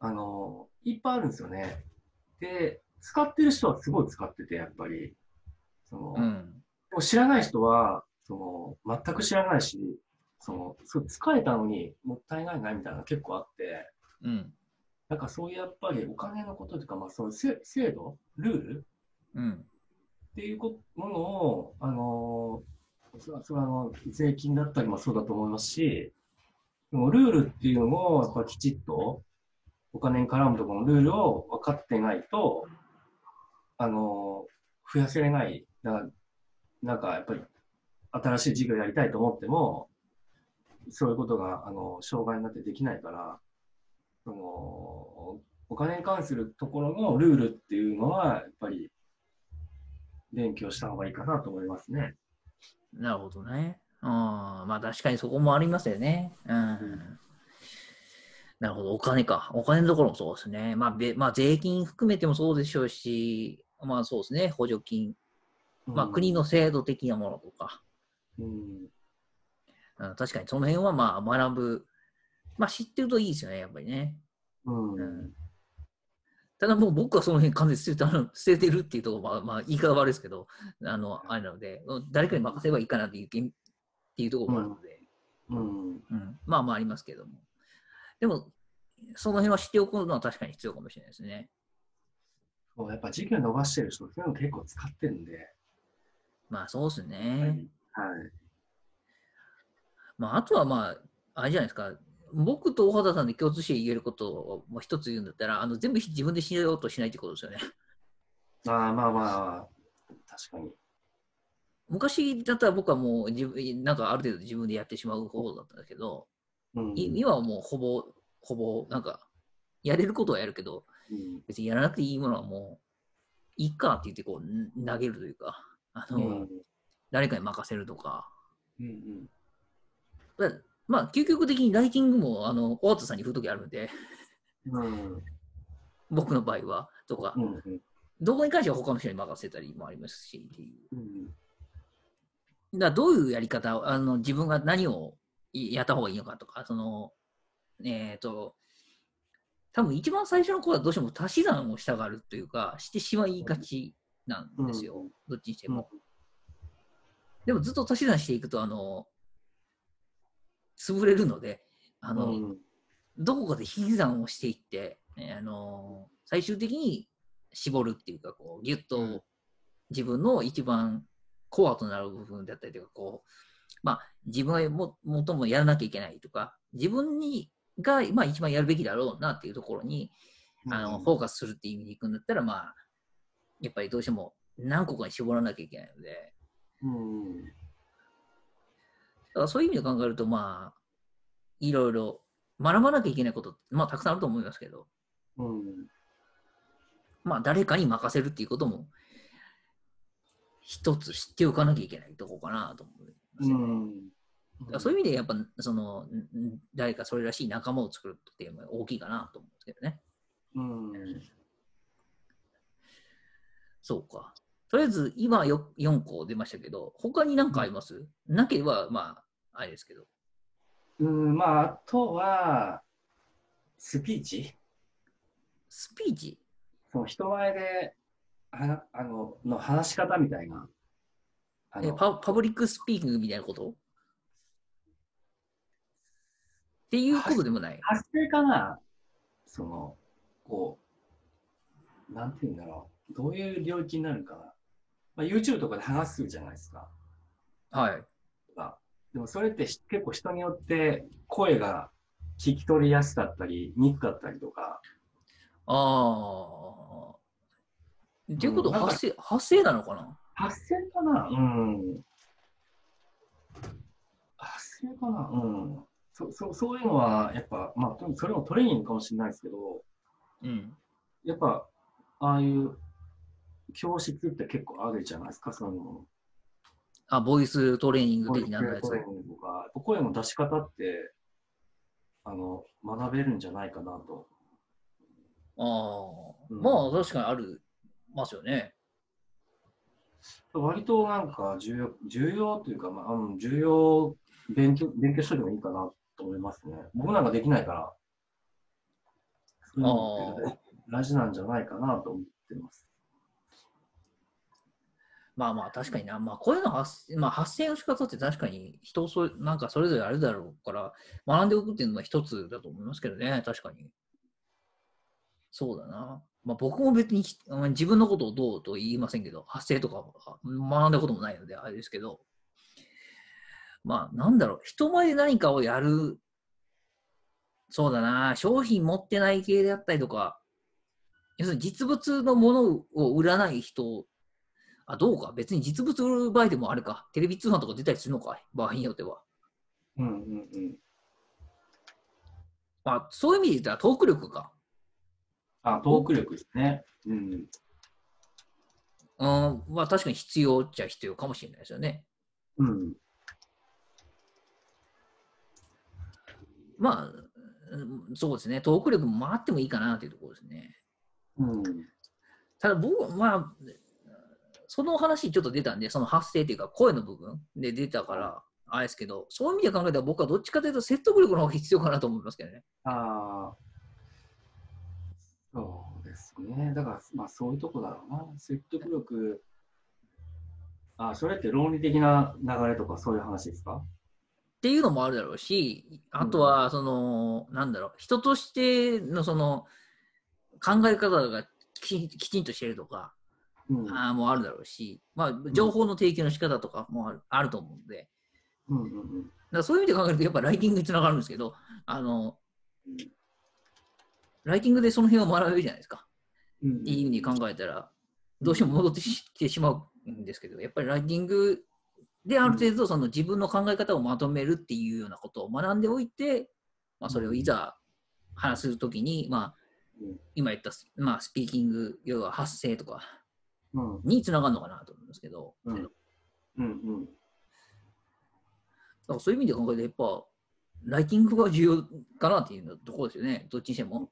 Speaker 2: あの、いっぱいあるんですよね。で、使ってる人はすごい使ってて、やっぱり。その、
Speaker 1: うん。
Speaker 2: でも知らない人は、その、全く知らないし、その、そう使えたのにもったいないなみたいなの結構あって、
Speaker 1: うん。
Speaker 2: なんかそういうやっぱりお金のことというか、まあそういう制制度、ルール
Speaker 1: うん。
Speaker 2: っていうこものを、あのーそれはそれはあの税金だったりもそうだと思いますし、でもルールっていうのも、やっぱきちっとお金に絡むところのルールを分かってないと、あの、増やせれない。なんかやっぱり新しい事業やりたいと思っても、そういうことが、あの、障害になってできないから、その、お金に関するところのルールっていうのは、やっぱり勉強した方がいいかなと思いますね。
Speaker 1: なるほどね。うん、まあ確かにそこもありますよね。うん。なるほど、お金か。お金のところもそうですね。まあ、べまあ、税金含めてもそうでしょうし、まあそうですね、補助金。まあ国の制度的なものとか。
Speaker 2: うん、
Speaker 1: うん、確かにその辺はまあ学ぶ。まあ知ってるといいですよね、やっぱりね。
Speaker 2: うん、
Speaker 1: うんただもう僕はその辺完全に捨てた捨ててるっていうところは、まあ、言い方悪いですけど、あの、あれなので、誰かに任せればいいかなっていうっていうところもあるので、
Speaker 2: うん、
Speaker 1: うん、まあまあありますけども。でも、その辺は知っておくのは確かに必要かもしれないですね。
Speaker 2: そうやっぱ時給伸ばしてる人、そういうの結構使ってるんで、
Speaker 1: まあそうですね。
Speaker 2: はい。
Speaker 1: まああとはまあ、あれじゃないですか。僕と大畑さんで共通して言えることをもう一つ言うんだったら、あの全部自分でしようとしないってことですよね。
Speaker 2: ああ、まあまあ、確かに。
Speaker 1: 昔だったら僕はもう自分、なんかある程度自分でやってしまう方だったんだけど、
Speaker 2: うん、
Speaker 1: い今はもうほぼ、ほぼ、なんか、やれることはやるけど、
Speaker 2: うん。
Speaker 1: 別にやらなくていいものはもう、いいかって言ってこう、ん投げるというか、あの、
Speaker 2: うん。
Speaker 1: 誰かに任せるとか、
Speaker 2: うん。
Speaker 1: だまあ、究極的にライティングも、あの、大畑さんに振るときあるんで、
Speaker 2: うん。うん
Speaker 1: 僕の場合は、とか。
Speaker 2: う、んうん。
Speaker 1: どこに関しては他の人に任せたりもありますし、っていう。
Speaker 2: うん。
Speaker 1: だどういうやり方を、あの自分が何をやった方がいいのかとか、その、えっ、と、多分一番最初の頃はどうしても足し算をしたがるというか、してしまいがちなんですよ、
Speaker 2: うん
Speaker 1: どっちにしても。でもずっと足し算していくと、あの、潰れるので、あの、
Speaker 2: うん。
Speaker 1: どこかで引き算をしていって、えーあの最終的に絞るっていうか、こう、ぎゅっと
Speaker 2: うん。
Speaker 1: 自分の一番コアとなる部分だったりとか、こう、まあ、自分がも最もやらなきゃいけないとか、自分にが、まあ、一番やるべきだろうなっていうところに、あの、フォーカスするっていう意味でいくんだったら、まあ、やっぱりどうしても何個かに絞らなきゃいけないので、
Speaker 2: うん。
Speaker 1: だからそういう意味で考えると、まあ、いろいろ学ばなきゃいけないことって、まあ、たくさんあると思いますけど、
Speaker 2: うん
Speaker 1: まあ、誰かに任せるっていうことも、一つ知っておかなきゃいけないところかなと思いますよね。
Speaker 2: うん
Speaker 1: だからそういう意味で、やっぱ、その、んん誰かそれらしい仲間を作るっていうのが大きいかなと思うんですけどね。
Speaker 2: うん
Speaker 1: そうか。とりあえず、今よ4個出ましたけど、他に何かあります、なければ、まあ、あれですけど。
Speaker 2: うん、まあ、あとは、スピーチ？
Speaker 1: スピーチ？
Speaker 2: その人前で、はあの、の話し方みたいな。あの
Speaker 1: えパパブリックスピーキングみたいなこと？っていうことでもない？
Speaker 2: 発声かな？その、こう、なんて言うんだろう。どういう領域になるかな。まあ、YouTube とかで話すじゃないですか。
Speaker 1: はい。
Speaker 2: でもそれってし結構人によって声が聞き取りやすかったり、にくかったりとか。
Speaker 1: ああ。っていうこと発声、発声なのかな？
Speaker 2: 発声かな？うん。発声かな？うん。そそそういうのは、やっぱ、まあ、とそれもトレーニングかもしれないですけど、
Speaker 1: うん。
Speaker 2: やっぱ、ああいう教室って結構あるじゃないですか、そういうの。
Speaker 1: あ、ボイストレーニング的なやつ
Speaker 2: 声の出し方って、あの、学べるんじゃないかなと。
Speaker 1: ああ、
Speaker 2: うん
Speaker 1: まあ確かにあるますよね。
Speaker 2: 割となんか重要、重要というか、まあ、うん重要、勉強、勉強しといてもいいかなと思いますね。僕なんかできないから、そういうのって大事なんじゃないかなと思ってます。
Speaker 1: まあまあ確かにな、まあ声の発,、まあ、発声の仕方って確かに人そなんかそれぞれあるだろうから学んでおくっていうのは一つだと思いますけどね、確かに。そうだな。まあ僕も別に自分のことをどうと言いませんけど、発声とか学んだこともないのであれですけど、まあ、なんだろう、人前で何かをやる、そうだな、商品持ってない系であったりとか、要するに実物のものを売らない人、あ、どうか、別に実物売る場合でもあれか、テレビ通販とか出たりするのか、場合によっては。
Speaker 2: うんうんうん。
Speaker 1: まあ、そういう意味で言ったらトーク力か。
Speaker 2: あ、トーク力ですね。うん。
Speaker 1: うん、まあ確かに必要っちゃ必要かもしれないですよね。
Speaker 2: うん。
Speaker 1: まあ、うんそうですね、トーク力もあってもいいかなというところですね。
Speaker 2: うん。
Speaker 1: ただ僕は、まあ、その話ちょっと出たんで、その発声というか声の部分で出たから、あれですけど、そういう意味で考えたら僕はどっちかというと説得力の方が必要かなと思いますけどね。
Speaker 2: ああ。そうですね。だから、まあそういうとこだろうな。説得力。あ、それって論理的な流れとかそういう話ですか？
Speaker 1: っていうのもあるだろうし、あとは、その、なんだろう、人としてのその考え方がききちんとしてるとか、
Speaker 2: うん。
Speaker 1: あーもあるだろうし、まあ、情報の提供の仕方とかもある,、あると思うので、
Speaker 2: うんうんうん。
Speaker 1: だからそういう意味で考えると、やっぱライティングにつながるんですけど、あの、ライティングでその辺を学べるじゃないですか。
Speaker 2: うん
Speaker 1: いい意味に考えたら、どうしても戻ってきてしまうんですけど、やっぱりライティングである程度その自分の考え方をまとめるっていうようなことを学んでおいて、まあ、それをいざ話すときに、まあ
Speaker 2: うん、
Speaker 1: 今言った、まあ、スピーキング、要は発声とか
Speaker 2: うん
Speaker 1: につながるのかなと思うんですけど、
Speaker 2: うん。
Speaker 1: だか
Speaker 2: うん。
Speaker 1: らそういう意味で考えると、やっぱ、ライティングが重要かなっていうところですよね、どっちにしても。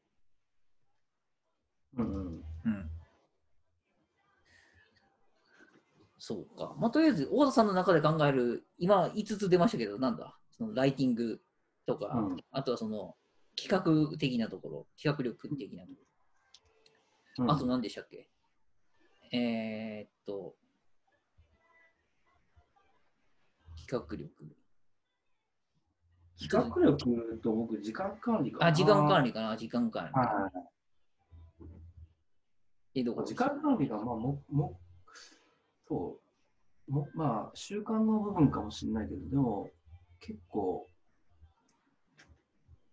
Speaker 2: うん。うん。
Speaker 1: うん。そうか。まあ、とりあえず、大田さんの中で考える、今5つ出ましたけど、なんだ、そのライティングとか、
Speaker 2: うん。
Speaker 1: あとはその企画的なところ、企画力的なとこ
Speaker 2: うん。
Speaker 1: ろ、あと何でしたっけ？えー、っと、企画力。
Speaker 2: 企画力と僕、時間管理かな。
Speaker 1: あ、時間管
Speaker 2: 理。
Speaker 1: 理かな、時間管理。
Speaker 2: はい。
Speaker 1: えどこ
Speaker 2: 時間管理が、まあ、も、も、そう、も、まあ、習慣の部分かもしれないけど、でも、結構、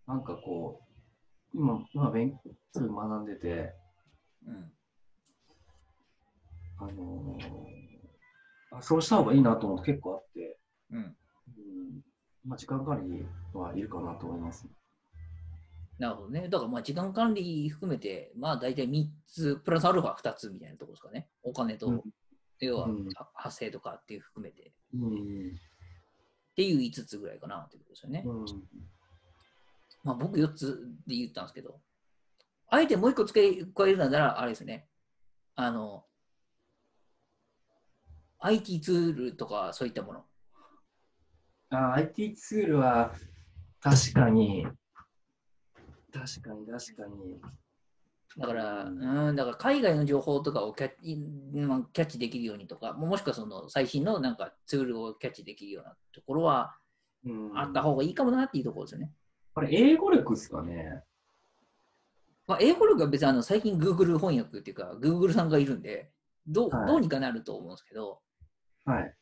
Speaker 2: なんかこう、今、まあ、勉強学んでて、
Speaker 1: うん。
Speaker 2: あのーあ、そうした方がいいなと思うと結構あって、
Speaker 1: うん。
Speaker 2: うん、まあ、時間管理はいるかなと思います。
Speaker 1: なるほどね。だからまあ時間管理含めて、まあ大体3つ、プラスアルファ2つみたいなところですかね。お金と、
Speaker 2: うん
Speaker 1: 要は発生とかっていう含めて。
Speaker 2: うん。
Speaker 1: っていう5つぐらいかなってことですよね。
Speaker 2: うん。
Speaker 1: まあ僕4つで言ったんですけど、あえてもう1個付け加えるなら、あれですね。あの、IT ツールとかそういったもの？
Speaker 2: あ、IT ツールは、確かに、確かに、確かに。
Speaker 1: だから、
Speaker 2: う
Speaker 1: うんん、だから海外の情報とかをキャッキャッチできるようにとか、もしくはその最新のなんかツールをキャッチできるようなところは
Speaker 2: うん
Speaker 1: あった方がいいかもなっていうところですよね。
Speaker 2: これ、英語力ですかね？
Speaker 1: まあ、英語力は別にあの最近 Google 翻訳っていうか Google さんがいるんでどう,、
Speaker 2: はい
Speaker 1: どうにかなると思うんですけど、
Speaker 2: はい。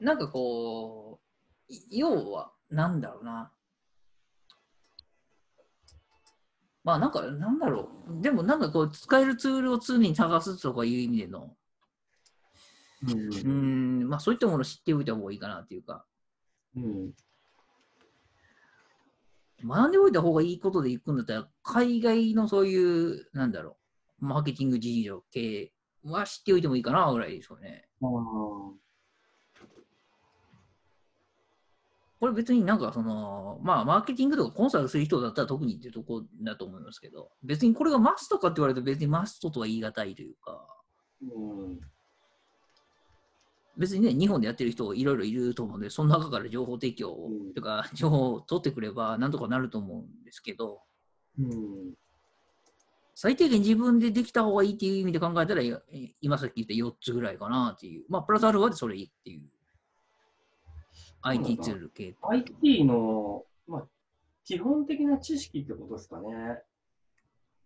Speaker 1: なんかこう、い要は、なんだろうな。まあなんか、なんだろう。でもなんかこう、使えるツールを常に探すとかいう意味での、
Speaker 2: うん
Speaker 1: うーん、まあそういったものを知っておいた方がいいかなっていうか、
Speaker 2: うん。
Speaker 1: 学んでおいた方がいいことでいくんだったら、海外のそういう、なんだろう、マーケティング事情系は知っておいてもいいかなぐらいですよね。これ別になんかその、まあマーケティングとかコンサルする人だったら特にっていうとこだと思いますけど、別にこれがマストかって言われると別にマストとは言い難いというか、
Speaker 2: うん。
Speaker 1: 別にね、日本でやってる人いろいろいると思うんで、その中から情報提供とか、情報を取ってくればなんとかなると思うんですけど、
Speaker 2: うん。
Speaker 1: 最低限自分でできた方がいいっていう意味で考えたら、い今さっき言った4つぐらいかなっていう。まあ、プラスアルファでそれいいっていう。IT ツール系。
Speaker 2: IT の、まあ、基本的な知識ってことですかね。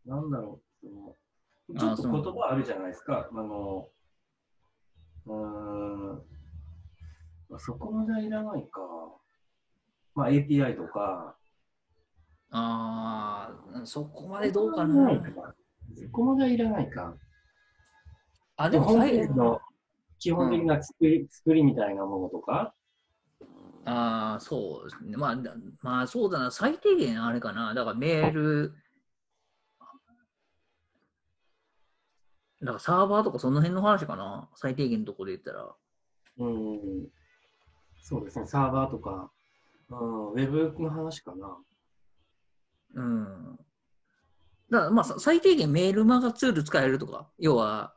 Speaker 2: なんだろう。ちょっと言葉あるじゃないですか。あの、うーん。まあ、そこまではいらないか。まあ API とか。
Speaker 1: ああ、そこまでどうかな。
Speaker 2: そこまではいらないか。
Speaker 1: あ、でも
Speaker 2: 本
Speaker 1: 最
Speaker 2: 編の基本的な作り,、作りみたいなものとか？
Speaker 1: ああ、そうですね。まあ、だまあ、そうだな。最低限あれかな。だからメール、だからサーバーとかその辺の話かな。最低限のとこで言ったら。
Speaker 2: うん。そうですね。サーバーとか。うん、ウェブの話かな。
Speaker 1: うん。だからまあ、さ最低限メールマガツール使えるとか。要は、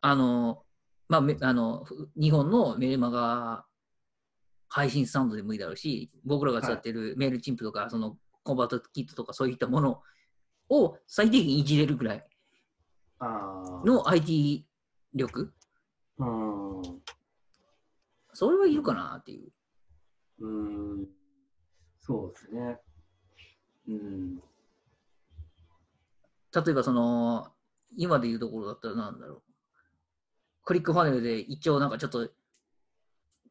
Speaker 1: あの、まあ、めあの、ふ日本のメールマガ配信スタンドでもいいだろうし、僕らが使ってるメールチンプとか、そのコンバートキットとかそういったものを最低限いじれるぐらい。の IT 力
Speaker 2: うん。
Speaker 1: それはいるかなっていう。
Speaker 2: うん。そうですね。うん。
Speaker 1: 例えばその、今でいうところだったらなんだろう。クリックファネルで一応なんかちょっと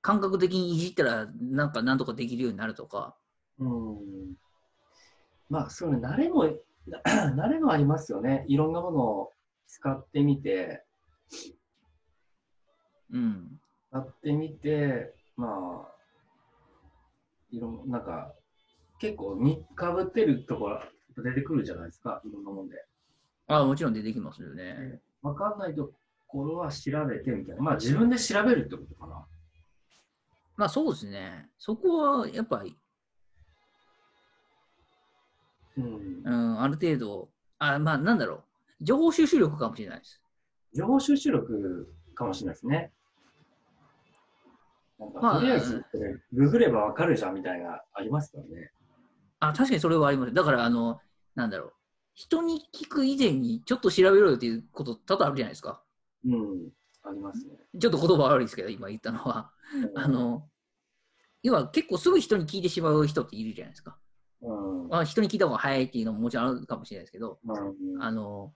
Speaker 1: 感覚的にいじったらなんかなんとかできるようになるとか。
Speaker 2: うん。まあ、そうね、慣れも、*clears throat* 慣れもありますよね。いろんなものを使ってみて、
Speaker 1: うん。
Speaker 2: 使ってみて、まあ、いろんなんか、結構にかぶってるところ出てくるじゃないですか、いろんなもんで。
Speaker 1: あもちろん出てきますよね。
Speaker 2: わかんないところは調べてみたいな。まあ、自分で調べるってことかな。
Speaker 1: まあそうですね。そこはやっぱり、
Speaker 2: うん
Speaker 1: う。ん、ある程度、あまあなんだろう。情報収集力かもしれないです。
Speaker 2: 情報収集力かもしれないですね。なんか
Speaker 1: まあ
Speaker 2: とりあえず、ググればわかるじゃんみたいな、ありますからね。
Speaker 1: あ、確かにそれはあります。だから、あの、なんだろう。人に聞く以前にちょっと調べろよっていうこと多々あるじゃないですか。
Speaker 2: うん、ありますね。
Speaker 1: ちょっと言葉悪いですけど、今言ったのは。あの、要は結構すぐ人に聞いてしまう人っているじゃないですか。
Speaker 2: うん、うん、
Speaker 1: あ人に聞いた方が早いっていうのももちろんあるかもしれないですけど、
Speaker 2: うん
Speaker 1: あの、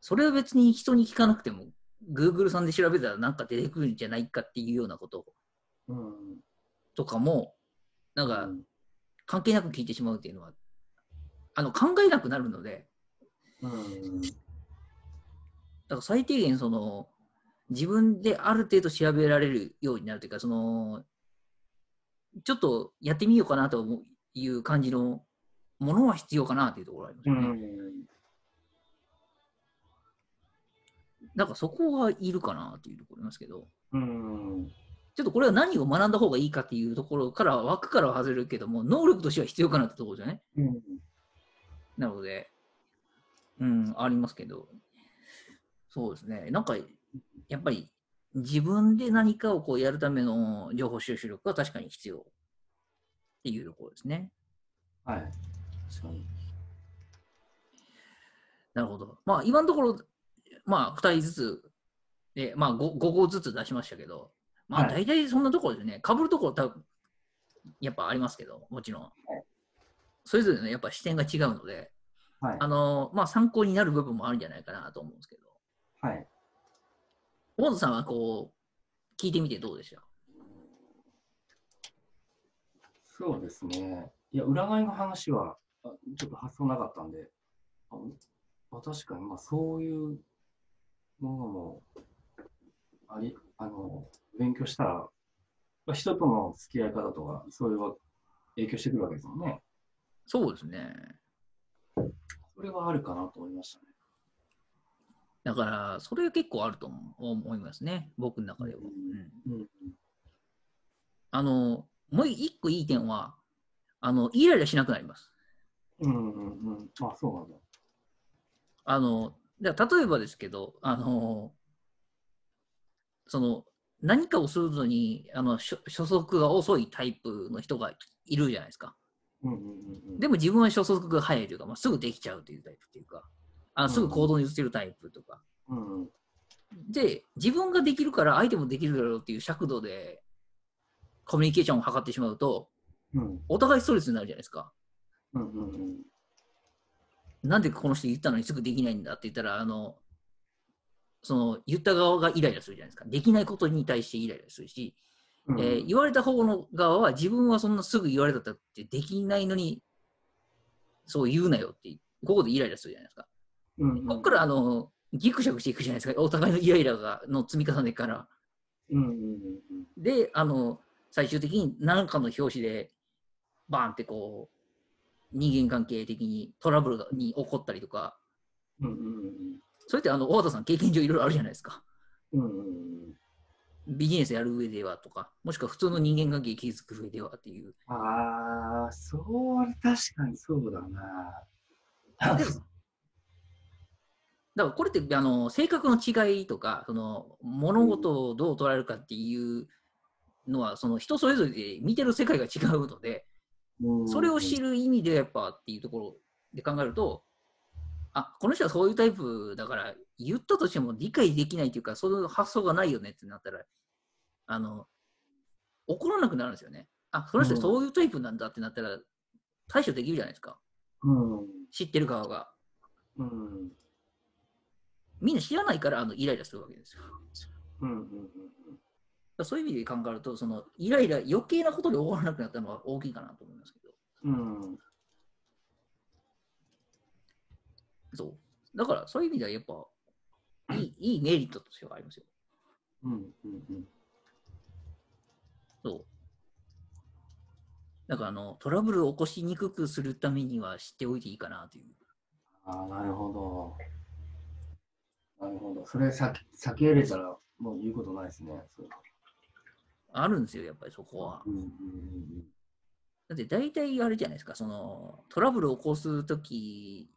Speaker 1: それは別に人に聞かなくても、Google さんで調べたらなんか出てくるんじゃないかっていうようなこと
Speaker 2: うん、
Speaker 1: とかも、なんか
Speaker 2: うん
Speaker 1: 関係なく聞いてしまうっていうのは、あの考えなくなるので、
Speaker 2: うん、
Speaker 1: だから最低限その、自分である程度調べられるようになるというか、その、ちょっとやってみようかなと思ういう感じのものは必要かなというところがありますね。
Speaker 2: ん、
Speaker 1: だからそこはいるかなというところありますけど、
Speaker 2: うん、
Speaker 1: ちょっとこれは何を学んだ方がいいかっていうところからは枠からは外れるけども、能力としては必要かなってところじゃね。
Speaker 2: うん、
Speaker 1: なので、うん、ありますけど、そうですね。なんか、やっぱり自分で何かをこうやるための情報収集力は確かに必要っていうところですね。
Speaker 2: はい。
Speaker 1: なるほど。まあ、今のところ、まあ、2人ずつ、で、まあ5、5個ずつ出しましたけど、まあ、
Speaker 2: はい
Speaker 1: 大体そんなところでね、被るところ多分、やっぱありますけど、もちろん。それぞれね、やっぱ視点が違うので、
Speaker 2: はい
Speaker 1: あ。の、まあ、参考になる部分もあるんじゃないかなと思うんですけど、
Speaker 2: はい。
Speaker 1: 大野さんはこう、聞いてみてどうでした？
Speaker 2: そうですね。いや、占いの話は、あちょっと発想なかったんで、あまあ、確かに、まあ、そういうものも、あり、あの、勉強したら、まあ、人との付き合い方とか、そういうのが影響してくるわけですもんね。
Speaker 1: そうですね。
Speaker 2: それはあるかなと思いましたね。
Speaker 1: だから、それ結構あると思思いますね、僕の中では。うん
Speaker 2: うん。
Speaker 1: あの、もう一個いい点は、あの、イライラしなくなります。
Speaker 2: うんうんうん。あ、そうなんだ。
Speaker 1: あの、例えばですけど、あの、その、何かをするのに、あの、初初速が遅いタイプの人がいるじゃないですか。
Speaker 2: うんうんうんうん。
Speaker 1: でも自分は初速が速いというか、まあ、すぐできちゃうというタイプというか、あのすぐ行動に移せるタイプとか。
Speaker 2: うんうん。
Speaker 1: で、自分ができるから相手もできるだろうっていう尺度でコミュニケーションを図ってしまうと、
Speaker 2: うん
Speaker 1: お互いストレスになるじゃないですか。
Speaker 2: うんうんうん。
Speaker 1: なんでこの人言ったのにすぐできないんだって言ったら、あの、その言った側がイライラするじゃないですか。できないことに対してイライラするし、
Speaker 2: うん
Speaker 1: えー言われた方の側は自分はそんなすぐ言われたってできないのに、そう言うなよって、ここでイライラするじゃないですか。
Speaker 2: うんうん
Speaker 1: ここからあのギクシャクしていくじゃないですか、お互いのイライラがの積み重ねから。
Speaker 2: うんうんうん
Speaker 1: で、あの最終的に何かの表紙で、バーンってこう、人間関係的にトラブルがに起こったりとか、
Speaker 2: うんうん
Speaker 1: それってあの大畑さん、経験上いろいろあるじゃないですか。
Speaker 2: うん
Speaker 1: ビジネスやる上ではとか、もしくは普通の人間関係築く上ではっていう。
Speaker 2: ああ、そう、確かにそうだな。
Speaker 1: でもだからこれってあの性格の違いとかその物事をどう捉えるかっていうのはその人それぞれで見てる世界が違うのでそれを知る意味でやっぱっていうところで考えるとあこの人はそういうタイプだから言ったとしても理解できないというかその発想がないよねってなったらあの怒らなくなるんですよね。あその人そういうタイプなんだってなったら対処できるじゃないですか
Speaker 2: うん。
Speaker 1: 知ってる側が。
Speaker 2: うん。
Speaker 1: みんな知らないからあのイライラするわけですよ。
Speaker 2: うん。うん。
Speaker 1: だからそういう意味で考えると、そのイライラ、余計なことで終わらなくなったのは大きいかなと思いますけど。
Speaker 2: うん。
Speaker 1: そう。だからそういう意味ではやっぱ、いいいいメリットとしてはありますよ。
Speaker 2: うん。うん。
Speaker 1: そう。だからあのトラブルを起こしにくくするためには知っておいていいかなという。
Speaker 2: ああ、なるほど。なるほど。それ避け避け入れたらもう言うことないですね。
Speaker 1: あるんですよ、やっぱりそこは。
Speaker 2: うん。うん。
Speaker 1: だって大体あれじゃないですか、そのトラブルを起こすとき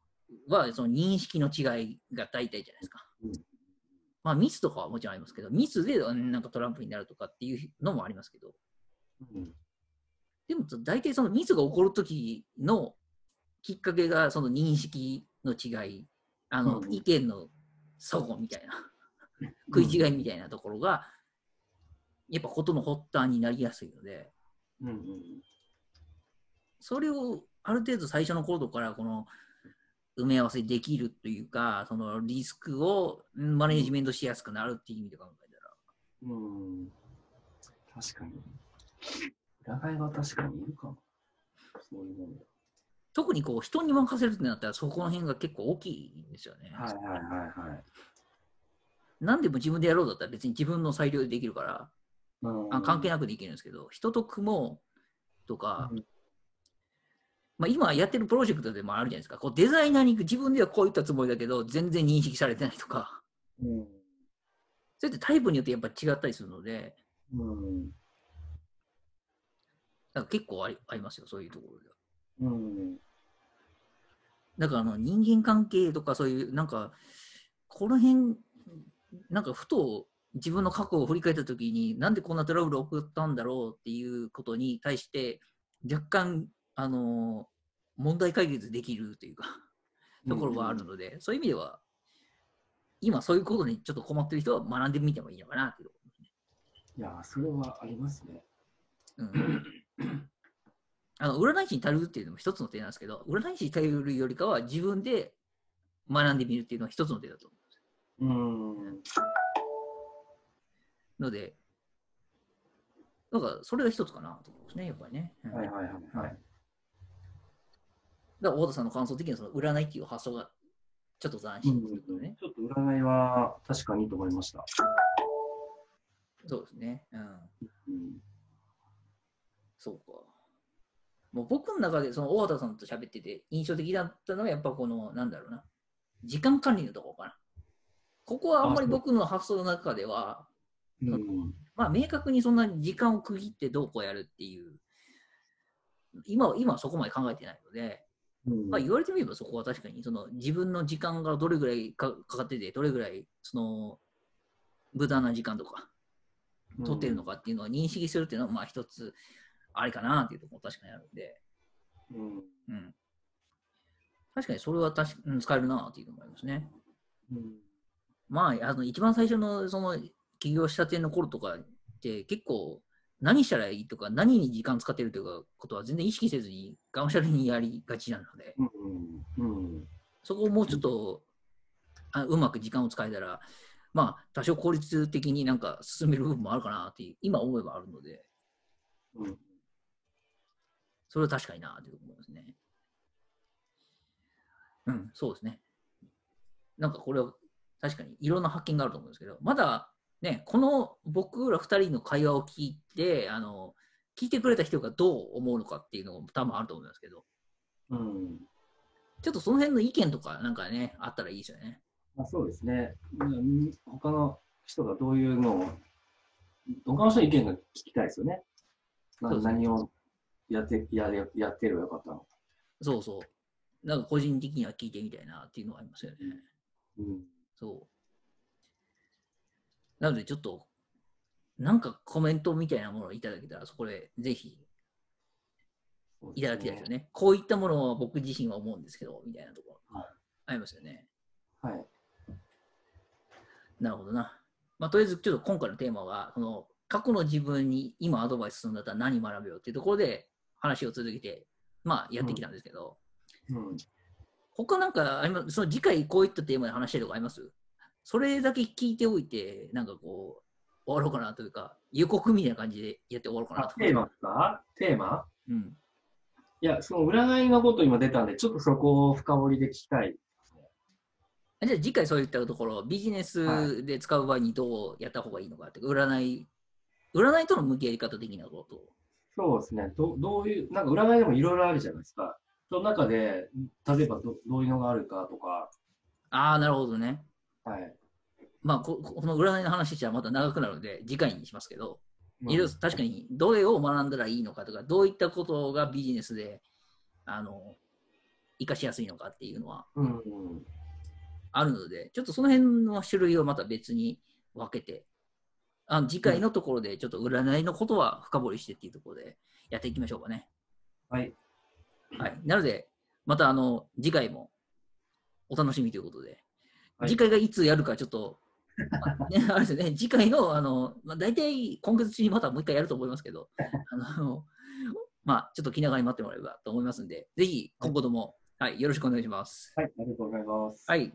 Speaker 1: は、その認識の違いが大体じゃないですか。
Speaker 2: うん
Speaker 1: まあミスとかはもちろんありますけど、ミスでうんなんかトランプになるとかっていうのもありますけど、
Speaker 2: うん。
Speaker 1: でも大体そのミスが起こるときのきっかけがその認識の違い、あの
Speaker 2: うん
Speaker 1: 意見の齟齬みたいな、食い違いみたいなところが、やっぱことの発端になりやすいので。それをある程度最初の頃からこの埋め合わせできるというか、そのリスクをうんマネジメントしやすくなるっていう意味で考えたら、
Speaker 2: うん。確かに。占いは確かにいるかも。そういうもの。
Speaker 1: 特にこう人に任せるってなったらそこの辺が結構大きいんですよね。
Speaker 2: はいはいはいはい。
Speaker 1: 何でも自分でやろうだったら別に自分の裁量でできるから、あ関係
Speaker 2: な
Speaker 1: なくできるんですけど、人と組もうとか、
Speaker 2: うん
Speaker 1: まあ、今やってるプロジェクトでもあるじゃないですか、こうデザイナーに自分ではこう言ったつもりだけど、全然認識されてないとか、
Speaker 2: うん。
Speaker 1: それってタイプによってやっぱ違ったりするので、
Speaker 2: うん。
Speaker 1: だから結構ありありますよ、そういうところでは。
Speaker 2: うん。
Speaker 1: だからあの人間関係とかそういう、なんか、この辺、なんかふと自分の過去を振り返ったときに、なんでこんなトラブルを送ったんだろうっていうことに対して、若干、あの問題解決できるというか、ところはあるので、そういう意味では、今そういうことにちょっと困ってる人は学んでみてもいいのかなっていう。
Speaker 2: いや、それはありますね。
Speaker 1: うんあの占い師に頼るっていうのも一つの手なんですけど、占い師に頼るよりかは自分で学んでみるっていうのは一つの手だと思
Speaker 2: うん。
Speaker 1: うので、だからそれが一つかなと思いますね、やっぱりね。うん
Speaker 2: はいはいはいはい。
Speaker 1: だから、大田さんの感想的にはその占いっていう発想がちょっと斬新ということでね。
Speaker 2: ちょっと占いは確かにと思いました。
Speaker 1: そうですね。うん。
Speaker 2: うん。
Speaker 1: そうか。もう僕の中でその大畑さんと喋ってて印象的だったのはやっぱこの、なんだろうな、時間管理のところかな。ここはあんまり僕の発想の中では、
Speaker 2: うん。
Speaker 1: まあ明確にそんなに時間を区切ってどうこうやるっていう、今は今はそこまで考えてないので、
Speaker 2: うん
Speaker 1: まあ、言われてみればそこは確かにその自分の時間がどれぐらいかかかってて、どれぐらいその無駄な時間とか取ってるのかっていうのを認識するっていうのはまあ一つありかなっていうところも確かにあるんで、
Speaker 2: うん。
Speaker 1: うん、確かにそれは確か、うん、使えるなっていうのもありますね。
Speaker 2: うん。
Speaker 1: まあ、あの一番最初のその起業したての頃とかって結構何したらいいとか何に時間使ってるということは全然意識せずにがむしゃらにやりがちなので、
Speaker 2: うん。うん。
Speaker 1: そこをもうちょっとあうまく時間を使えたらまあ、多少効率的になんか進める部分もあるかなって、今思えばあるので、
Speaker 2: うん。
Speaker 1: それは確かになという思いますね。うん、そうですね。なんかこれは確かにいろんな発見があると思うんですけど、まだね、この僕ら二人の会話を聞いて、あの、聞いてくれた人がどう思うのかっていうのも多分あると思いますけど、
Speaker 2: うん。
Speaker 1: ちょっとその辺の意見とかなんかね、あったらいいですよね。
Speaker 2: まあ、そうですね。うん他の人がどういうのを、他の人の意見が聞きたいですよね。
Speaker 1: ね
Speaker 2: 何をやってやややってればよかったのか。
Speaker 1: そうそう。なんか個人的には聞いてみたいなっていうのはありますよね。
Speaker 2: うん。
Speaker 1: そう。なのでちょっと、なんかコメントみたいなものをいただけたら、そこでぜひいただきたいですよ
Speaker 2: ね。
Speaker 1: ね。こういったものを僕自身は思うんですけど、みたいなところ
Speaker 2: はい
Speaker 1: ありますよね。
Speaker 2: はい。
Speaker 1: なるほどな。まあ、とりあえずちょっと今回のテーマは、その過去の自分に今アドバイスするんだったら何学べよっていうところで話を続けて、まあやってきたんですけど、
Speaker 2: うん。
Speaker 1: 他なんかあります、その次回こういったテーマで話したいとかあります？それだけ聞いておいて、なんかこう、終わろうかなというか、予告みたいな感じでやって終わろうかなと。
Speaker 2: あテーマですか？テーマ？
Speaker 1: うん。
Speaker 2: いや、その占いのこと今出たんで、ちょっとそこを深掘りで聞きたい。
Speaker 1: じゃあ次回そういったところ、ビジネスで使う場合にどうやった方がいいのかって占い、占いとの向き合い方的なことを。
Speaker 2: そうですね。どどういう、なんか占いでもいろいろあるじゃないですか。その中で、例えばどどういうのがあるかとか、
Speaker 1: ああ、なるほどね。
Speaker 2: はい。
Speaker 1: まあこ、この占いの話したらまた長くなるので、次回にしますけど、
Speaker 2: うん
Speaker 1: いろいろ確かにどれを学んだらいいのかとか、どういったことがビジネスで、あの、活かしやすいのかっていうのは
Speaker 2: うんうん。
Speaker 1: あるので、ちょっとその辺の種類をまた別に分けて、あの次回のところでちょっと占いのことは深掘りしてっていうところでやっていきましょうかね。
Speaker 2: はい。
Speaker 1: はい。なので、またあの、次回もお楽しみということで、
Speaker 2: はい
Speaker 1: 次回がいつやるかちょっと、まあね、あれですよね、次回の、あの、まあ、大体今月中にまたもう一回やると思いますけど、あの、まあ、ちょっと気長に待ってもらえればと思いますんで、ぜひ今後とも、はい、よろしくお願いします。
Speaker 2: はい。ありがとうございます。
Speaker 1: はい。